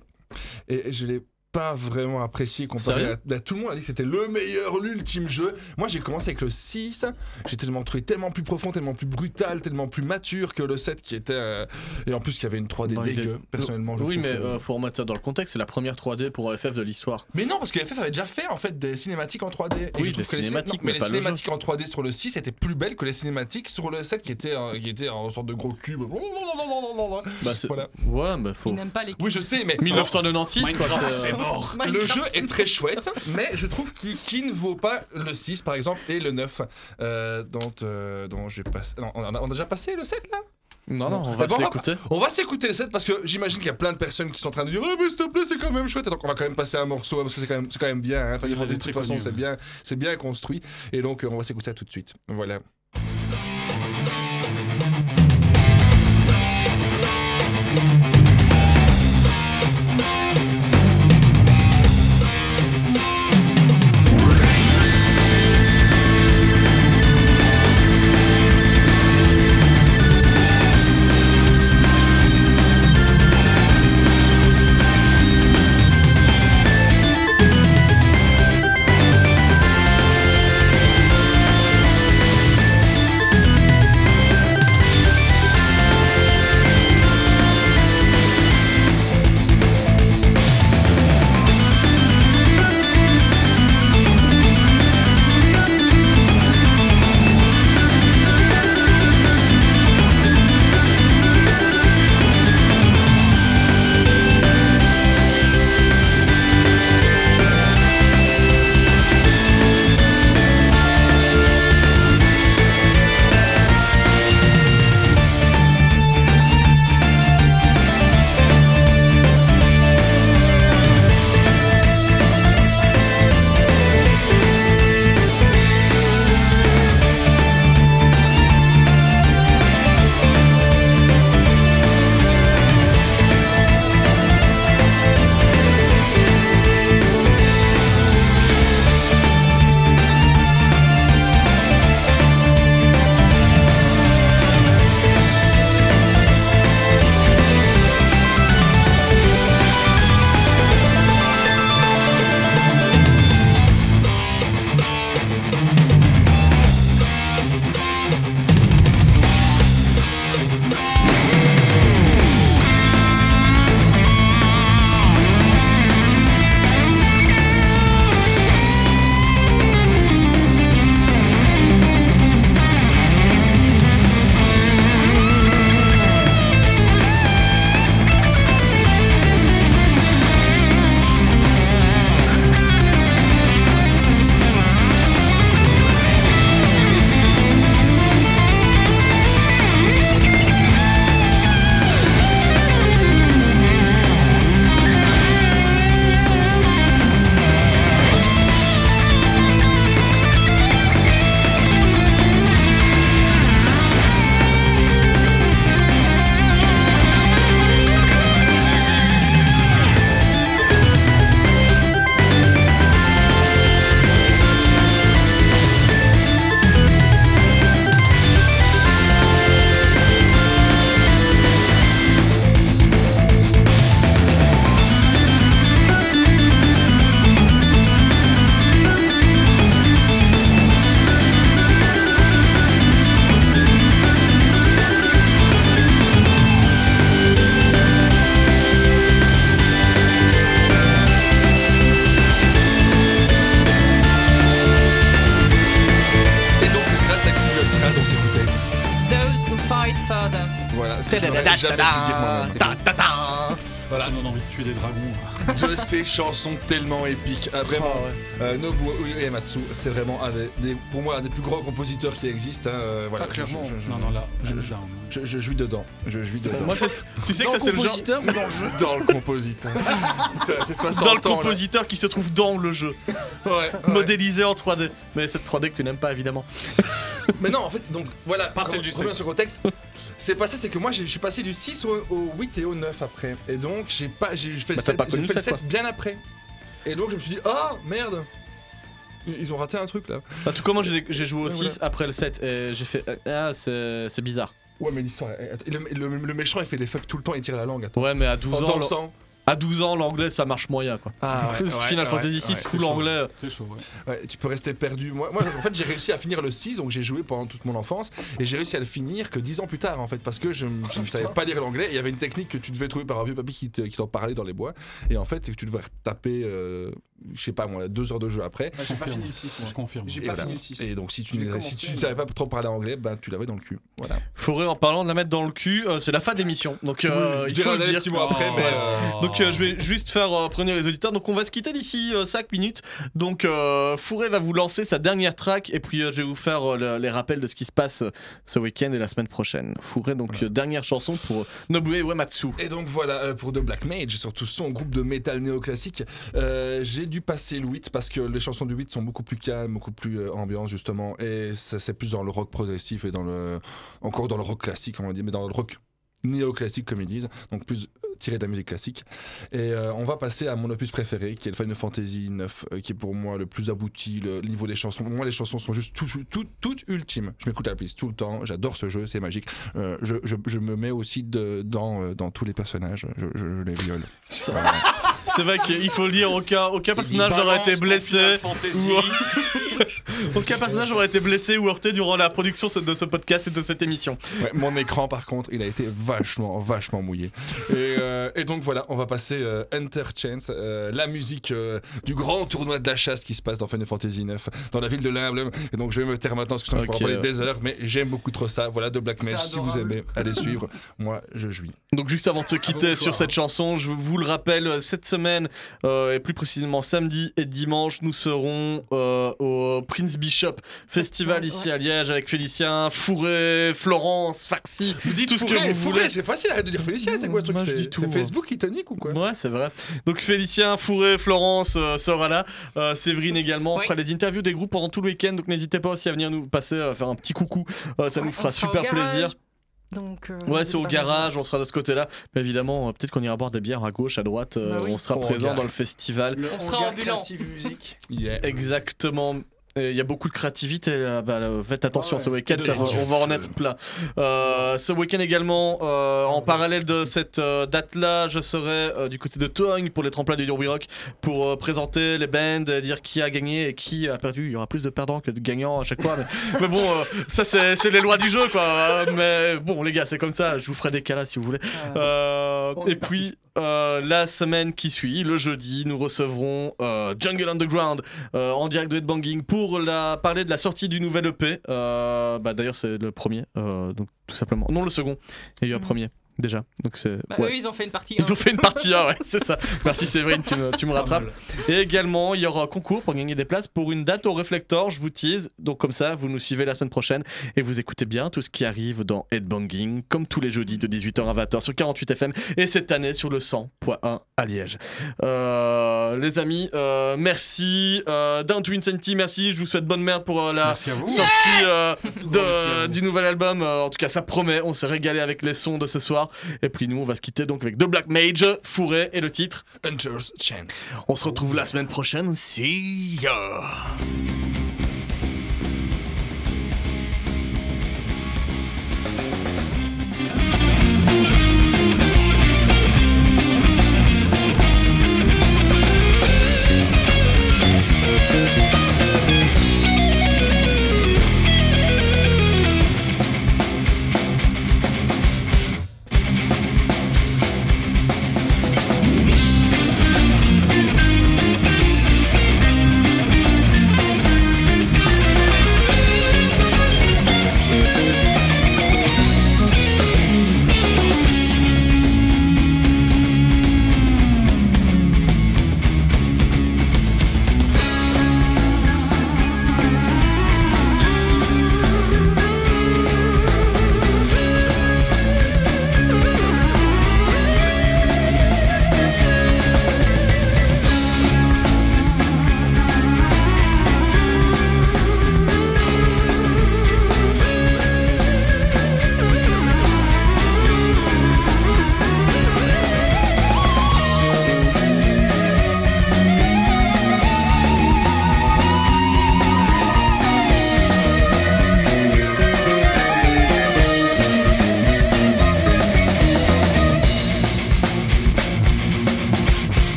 et je l'ai pas vraiment apprécié comparé à bah, tout le monde a dit que c'était le meilleur l'ultime jeu. Moi j'ai commencé avec le 6, j'ai tellement trouvé tellement plus profond, tellement plus brutal, tellement plus mature que le 7 qui était euh, et en plus qu'il y avait une 3D Bah, il est- dégueu personnellement je Oui, mais que- euh, faut remettre ça dans le contexte. C'est la première 3D pour FF de l'histoire. Mais non, parce que FF avait déjà fait en fait des cinématiques en 3D. Et Oui, je des les cinématiques, non, mais, mais les pas le cinématiques en 3D sur le 6 étaient plus belles que les cinématiques sur le 7 qui était, euh, qui était en sorte de gros cube. Bah, Voilà. Ouais, bah faut. Il n'aime pas les Oui, je sais, mais 1996 quoi. Mort. le jeu est très chouette, mais je trouve qu'il ne vaut pas le 6 par exemple et le 9 euh, dont, euh, dont j'ai passé. non, on, a, on a déjà passé le 7 là? Non, non, on va se l'écouter. On va s'écouter le 7 parce que j'imagine qu'il y a plein de personnes qui sont en train de dire Oh, mais s'il te plaît, c'est quand même chouette. Et donc, on va quand même passer un morceau hein, parce que c'est quand, même- c'est quand même bien. Hein. De toute façon, c'est bien, c'est bien construit. Et donc, euh, on va s'écouter ça tout de suite. Voilà. Chansons tellement épiques. Ah, vraiment, euh, Nobuo Uematsu, c'est vraiment un des, des- pour moi un des plus grands compositeurs qui existent. hein, euh, voilà. Ah, clairement. Je- je- je- Non, non, là, je, je- down. je- je jouis dedans. Je jouis dedans. Moi, c'est- tu sais que ça, c'est le genre. dans le compositeur. Putain, c'est 60 Dans le ans, là. compositeur qui se trouve dans le jeu. Ouais, Modélisé en 3D. Mais cette 3D que tu n'aimes pas, évidemment. Mais non, en fait, donc voilà, Pas celle du sur le contexte. C'est passé, c'est que moi j'ai- je suis passé du 6 au, au 8 et au 9 après. Et donc j'ai pas, j'ai fait Bah, le t'as 7, pas j'ai connu fait le le sept, 7 bien après. Et donc je me suis dit, oh merde Ils ont raté un truc là. Bah, tout comment j'ai j'ai joué au Ouais, 6 voilà. après le 7 et j'ai fait ah c'est c'est bizarre. Ouais, mais l'histoire. Le, le- le méchant il fait des fucks tout le temps, il tire la langue. attends. Ouais mais à 12 Dans- ans dans le le- sang. À 12 ans l'anglais ça marche moyen quoi. Ah ouais, Final ouais, Fantasy ouais, 6 c'est full anglais. C'est chaud, ouais. Ouais, tu peux rester perdu. Moi, moi en fait, j'ai réussi à finir le 6, donc j'ai joué pendant toute mon enfance, et j'ai réussi à le finir que 10 ans plus tard, en fait, parce que je, je ne savais pas lire l'anglais. Il y avait une technique que tu devais trouver par un vieux papy qui te- qui t'en parlait dans les bois, et en fait, c'est que tu devais taper, euh, je sais pas moi, deux heures de jeu après. J'ai pas fini le 6, moi. Je confirme. J'ai Et pas voilà. fini le 6. Et donc, si tu si mais- savais pas trop parler anglais, ben tu l'avais dans le cul. Voilà. Faudrait en parlant de la mettre dans le cul, euh, c'est la fin de l'émission. Donc euh, Oui, il faut le dire. petit après, mais, Ouais. euh, Donc euh, je vais juste faire euh, prévenir les auditeurs. Donc on va se quitter d'ici 5 minutes. Donc euh, Fourré va vous lancer sa dernière track et puis euh, je vais vous faire euh, le- les rappels de ce qui se passe euh, ce week-end et la semaine prochaine. Fourré donc euh, dernière chanson pour euh, Nobue Uematsu. Et donc voilà, euh, pour The Black Mage, surtout son groupe de métal néoclassique, euh, j'ai dû passer le 8 parce que les chansons du 8 sont beaucoup plus calmes, beaucoup plus euh, ambiance justement, et ça, c'est plus dans le rock progressif et dans le. encore dans le rock classique, on va dire, mais dans le rock néoclassique comme ils disent, donc plus euh, tiré de la musique classique. Et euh, on va passer à mon opus préféré, qui est le Final Fantasy 9, qui est pour moi le plus abouti, le niveau des chansons. Moi, les chansons sont juste tout, tout, toutes ultimes. Je m'écoute la playlist tout le temps, j'adore ce jeu, c'est magique. Euh, je, je, je me mets aussi de, dans, euh, dans tous les personnages, je, je- je les viole. C'est vrai qu'il faut le dire, aucun, personnage n'aurait été blessé. Aucun personnage n'aurait été blessé ou heurté durant la production de ce podcast et de cette émission. Ouais, mon écran, par contre, il a été vachement, vachement mouillé. Et, euh, et donc voilà, on va passer euh, Enter Chance, euh, la musique euh, du grand tournoi de la chasse qui se passe dans Final Fantasy 9, dans la ville de l'Humble. Et donc je vais me taire maintenant parce que je Ok, pourrais parler ouais. des heures, mais j'aime beaucoup trop ça. Voilà, de Black Mage, si vous aimez, allez suivre. Moi, je jouis. Donc juste avant de se quitter bon sur cette chanson, je vous le rappelle, cette semaine, euh, et plus précisément samedi et dimanche, nous serons euh, au Prince Bishop Festival ici à Liège avec Félicien, Fourré, Florence, Farsi, tout ce que vous Fourré, voulez. C'est facile, arrête de dire Félicien, c'est quoi ce truc C'est moi. Facebook qui te nique ou quoi Ouais, c'est vrai. Donc Félicien, Fourré, Florence euh, sera là. Euh, Séverine également. On fera les interviews des groupes pendant tout le week-end. Donc n'hésitez pas aussi à venir nous passer, euh, faire un petit coucou. Euh, ça nous fera super garage, plaisir. Donc, euh, Ouais, c'est au garage, on sera de ce côté-là. Mais évidemment, euh, peut-être qu'on ira boire des bières à gauche, à droite. euh, Bah oui. On sera Au présent dans le festival. On sera ambulant. musique. Yeah. Exactement. Il y a beaucoup de créativité. là, bah, là, faites attention Ouais, ce week-end, on va en être plein. Euh, ce week-end également, euh, en parallèle de cette euh, date-là, je serai euh, du côté de Togne pour les tremplins du Derby Rock pour euh, présenter les bands, euh, dire qui a gagné et qui a perdu. Il y aura plus de perdants que de gagnants à chaque fois. Mais, mais bon, euh, ça c'est les lois du jeu quoi. Euh, Mais bon, les gars, c'est comme ça. Je vous ferai des cas là si vous voulez. Euh, et puis. Euh, la semaine qui suit, le jeudi, nous recevrons euh, Jungle Underground euh, en direct de Headbanging pour la, parler de la sortie du nouvel EP. Bah, D'ailleurs, c'est le premier, donc tout simplement. Non, le second. Il y a eu un premier déjà. Donc c'est. Bah, ouais. Eux, ils ont fait une partie. Ils ont fait une partie 1, ouais, c'est ça. Merci Séverine, tu me, tu me rattrapes. Et également, il y aura un concours pour gagner des places pour une date au Reflector, je vous tease. Donc comme ça, vous nous suivez la semaine prochaine et vous écoutez bien tout ce qui arrive dans Headbanging, comme tous les jeudis de 18h à 20h sur 48 FM et cette année sur le 100.1 à Liège. Euh, les amis, euh, merci. Euh, Down to Insanity, merci. Je vous souhaite bonne merde pour euh, la sortie euh, de- du nouvel album. Euh, en tout cas, ça promet. On s'est régalé avec les sons de ce soir. Et puis nous, on va se quitter donc avec The Black Mage, Fourré et le titre. Hunter's Chance. On se retrouve la semaine prochaine. See ya.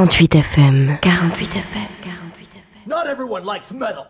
48 FM. 48 FM. Not everyone likes metal.